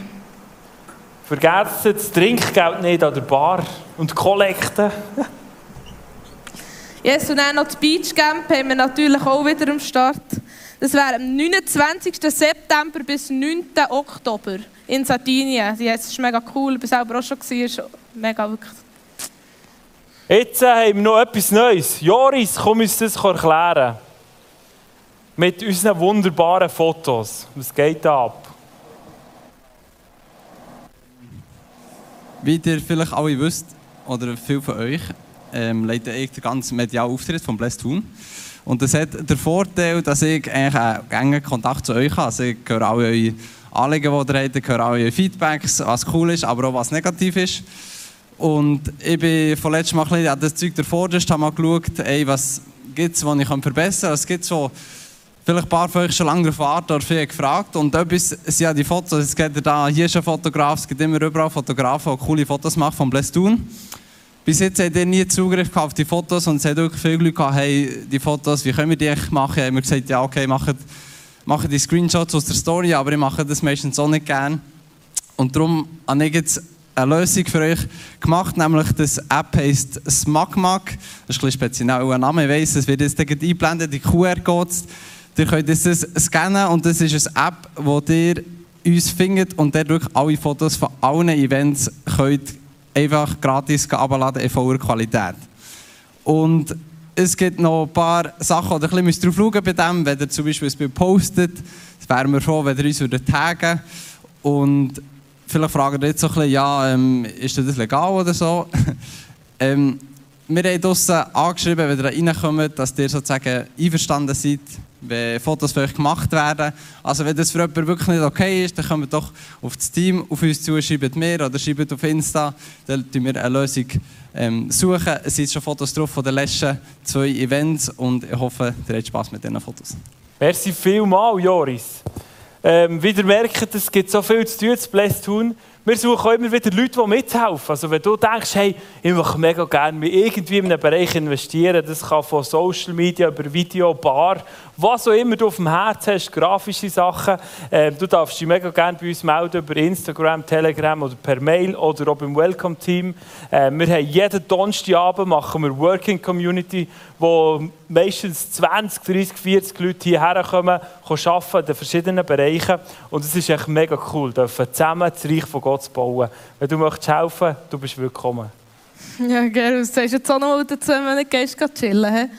Vergesst das Trinkgeld nicht an der Bar und Kollekte. (laughs) Yes, und dann noch das Beach Camp haben wir natürlich auch wieder am Start. Das wäre am 29. September bis 9. Oktober in Sardinien. Es ist mega cool, ich war selber auch schon, gewesen, mega wirklich. Jetzt äh, haben wir noch etwas Neues. Joris, komm uns das erklären. Mit unseren wunderbaren Fotos. Was geht da ab? Wie ihr vielleicht alle wisst, oder viele von euch, ähm, leite ich den ganzen medialen Auftritt von Blessed Toon. Und das hat den Vorteil, dass ich eigentlich einen engen Kontakt zu euch habe. Also ich höre alle eure Anliegen, die ihr habt, ich höre alle eure Feedbacks, was cool ist, aber auch was negativ ist. Und ich bin von letztem Mal ein bisschen an das Zeug davor, habe mal geschaut, ey, was gibt es, was ich verbessern kann. Was gibt es, vielleicht ein paar von euch schon lange darauf warten oder viel gefragt. Und etwas sind ja die Fotos, es gibt da, hier ist ein Fotograf, es gibt immer überall Fotografen, die coole Fotos machen von Toon. Bis jetzt habt ihr nie Zugriff auf die Fotos und es hat wirklich viele Leute gehabt, hey, die Fotos, wie können wir die eigentlich machen? Haben wir gesagt, ja, okay, macht, macht die Screenshots aus der Story, aber ich mache das meistens auch nicht gerne. Und darum habe ich jetzt eine Lösung für euch gemacht, nämlich das App heisst SmagMag. Das ist ein bisschen spezieller Name, ich weiss, es wird jetzt eingeblendet, die QR-Codes. Ihr könnt das scannen und das ist eine App, wo ihr uns findet und dort wirklich alle Fotos von allen Events könnt einfach gratis abladen in voller Qualität. Und es gibt noch ein paar Sachen, oder ein bisschen drauf schauen bei dem, wenn ihr zum Beispiel ein Bild postet. Das wären wir froh, wenn ihr uns taggen Und vielleicht fragen ihr jetzt so ein bisschen, ja, ähm, ist das legal oder so? (laughs) ähm, wir haben draussen angeschrieben, wenn ihr reinkommt, dass ihr sozusagen einverstanden seid, wenn Fotos für euch gemacht werden. Also wenn das für jemanden wirklich nicht okay ist, dann kommt doch auf das Team auf uns zu, schreibt mir oder schreibt auf Insta, dann suchen wir eine Lösung. Ähm, suchen. Es sind schon Fotos drauf von den letzten zwei Events und ich hoffe, ihr habt Spass mit diesen Fotos. Merci vielmals, Joris. Ähm, ihr merkt, es gibt so viel zu tun, zu Blessed tun. Wir suchen auch immer wieder Leute, die mithelfen. Also wenn du denkst, hey, ich möchte mega gerne irgendwie in einen Bereich investieren, das kann von Social Media über Video, Bar, was auch immer du auf dem Herz hast, grafische Sachen, äh, du darfst dich mega gerne bei uns melden über Instagram, Telegram oder per Mail oder auch beim Welcome Team. Äh, wir haben jeden Donnerstagabend machen wir Working Community, wo meistens 20, 30, 40 Leute hierher kommen, arbeiten in den verschiedenen Bereichen. Und es ist echt mega cool, dürfen zusammen das Reich von Gott zu bauen. Wenn du möchtest helfen, du bist willkommen. Ja, gell, du sagst jetzt auch noch mal dazu, wenn du gehst, chillen. He?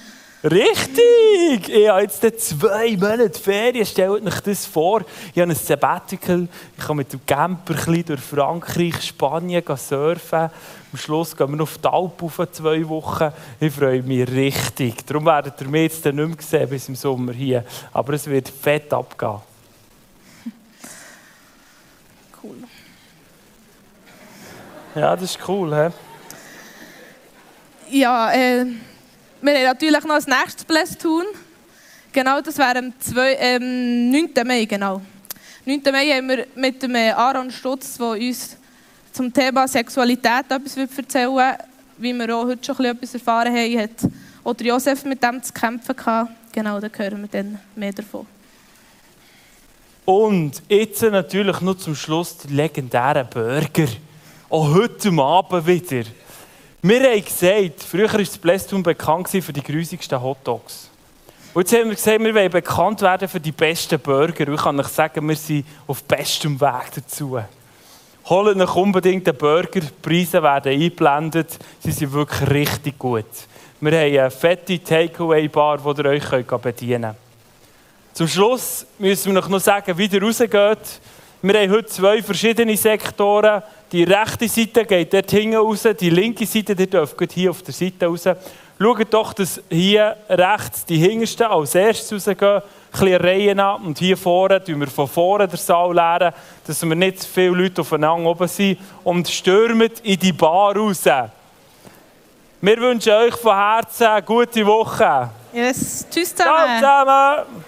Richtig! Ich habe jetzt zwei Monate Ferien. Stellt euch das vor. Ich habe ein Sabbatical. Ich kann mit dem Camper durch Frankreich, Spanien surfen. Am Schluss gehen wir noch auf die Alpen auf zwei Wochen. Ich freue mich richtig. Darum werdet ihr mich jetzt nicht mehr sehen bis im Sommer hier. Aber es wird fett abgehen. (laughs) Cool. Ja, das ist cool. He? Ja, äh, wir haben natürlich noch das nächste Bless tun. Genau, das wäre am ähm, 9. Mai. Genau. 9. Mai haben wir mit dem äh, Aaron Stutz, der uns zum Thema Sexualität etwas erzählen wird, wie wir auch heute schon etwas erfahren haben. Hat oder Josef mit dem zu kämpfen hatte. Genau, da hören wir dann mehr davon. Und jetzt natürlich noch zum Schluss die legendären Burger. Auch heute Abend wieder. Wir haben gesagt, früher war das Blästun bekannt für die grusigsten Hotdogs. Und jetzt haben wir gesagt, wir wollen bekannt werden für die besten Burger. Und ich kann euch sagen, wir sind auf bestem Weg dazu. Holt euch unbedingt den Burger. Die Preise werden eingeblendet. Sie sind wirklich richtig gut. Wir haben eine fette Takeaway-Bar, die ihr euch bedienen könnt. Zum Schluss müssen wir noch sagen, wie ihr rausgeht. Wir haben heute zwei verschiedene Sektoren. Die rechte Seite geht dort hinten raus, die linke Seite, die dürft hier auf der Seite raus. Schaut doch, dass hier rechts die Hintersten als erstes rausgehen, ein bisschen Reihen an. Und hier vorne tun wir von vorne den Saal leeren, dass wir nicht zu viele Leute aufeinander oben sind. Und stürmt in die Bar raus. Wir wünschen euch von Herzen eine gute Woche. Yes, tschüss Ciao zusammen.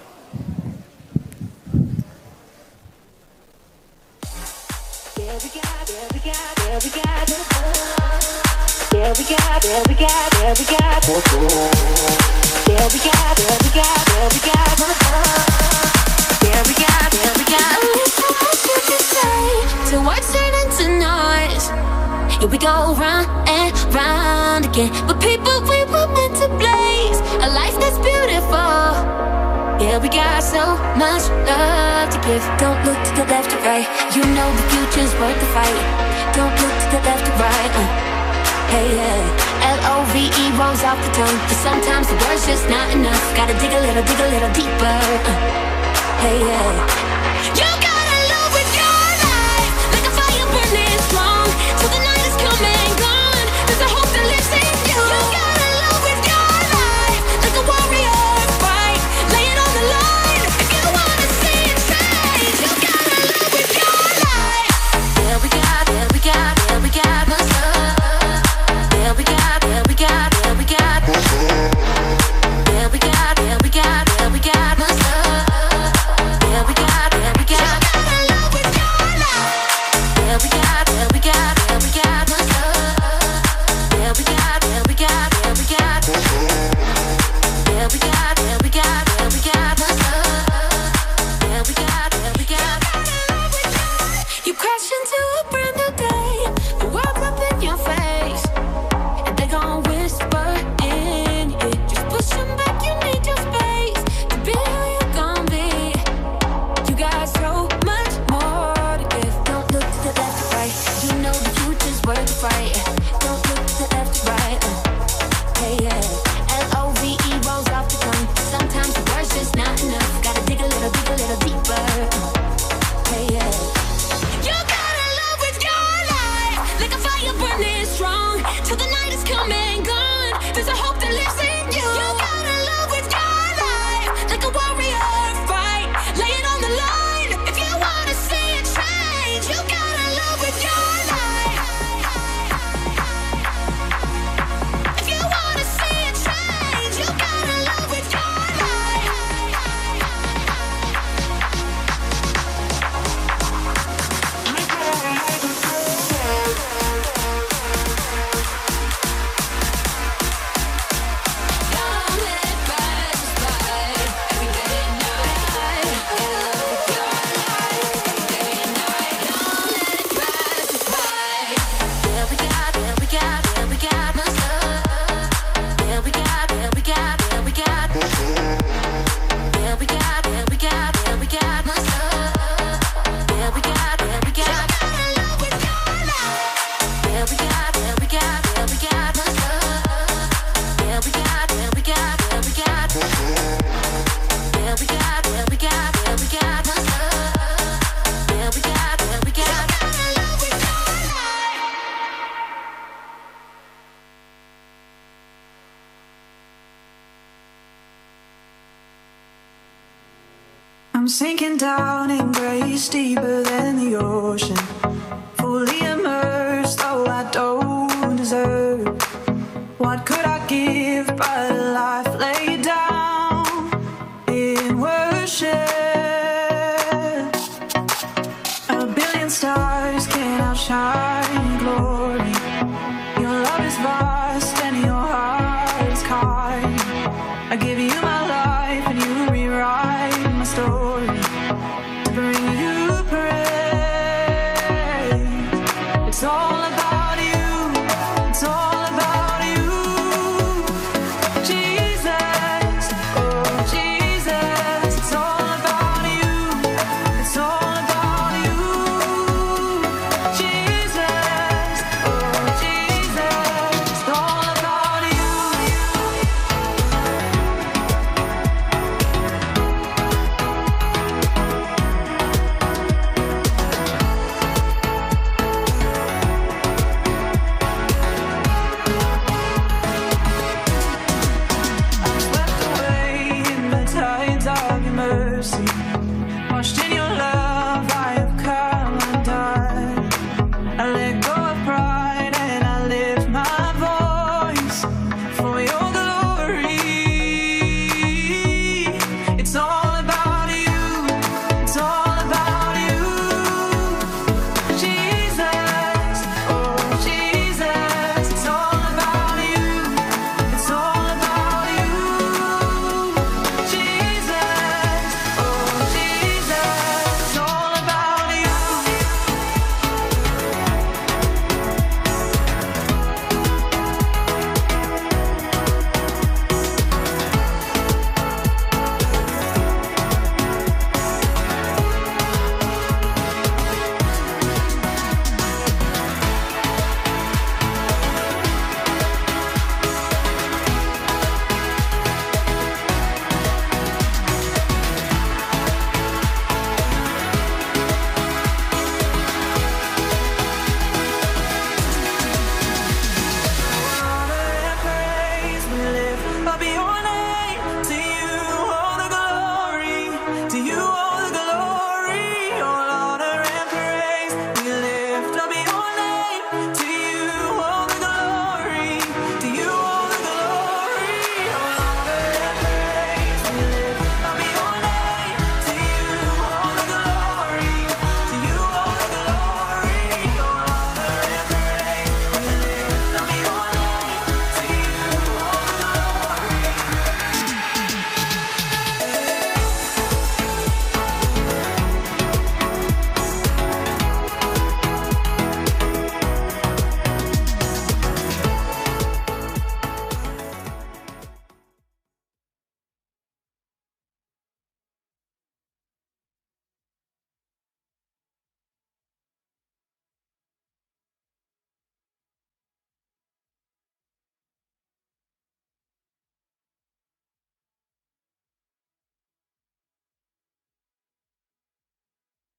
Again. But people, we were meant to blaze a life that's beautiful. Yeah, we got so much love to give. Don't look to the left or right. You know the future's worth the fight. Don't look to the left or right. Uh. Hey, yeah. L-O-V-E rolls off the tongue. But sometimes the word's just not enough. Gotta dig a little, dig a little deeper. Uh. Hey, yeah. I'm sinking down in grace deeper than the ocean.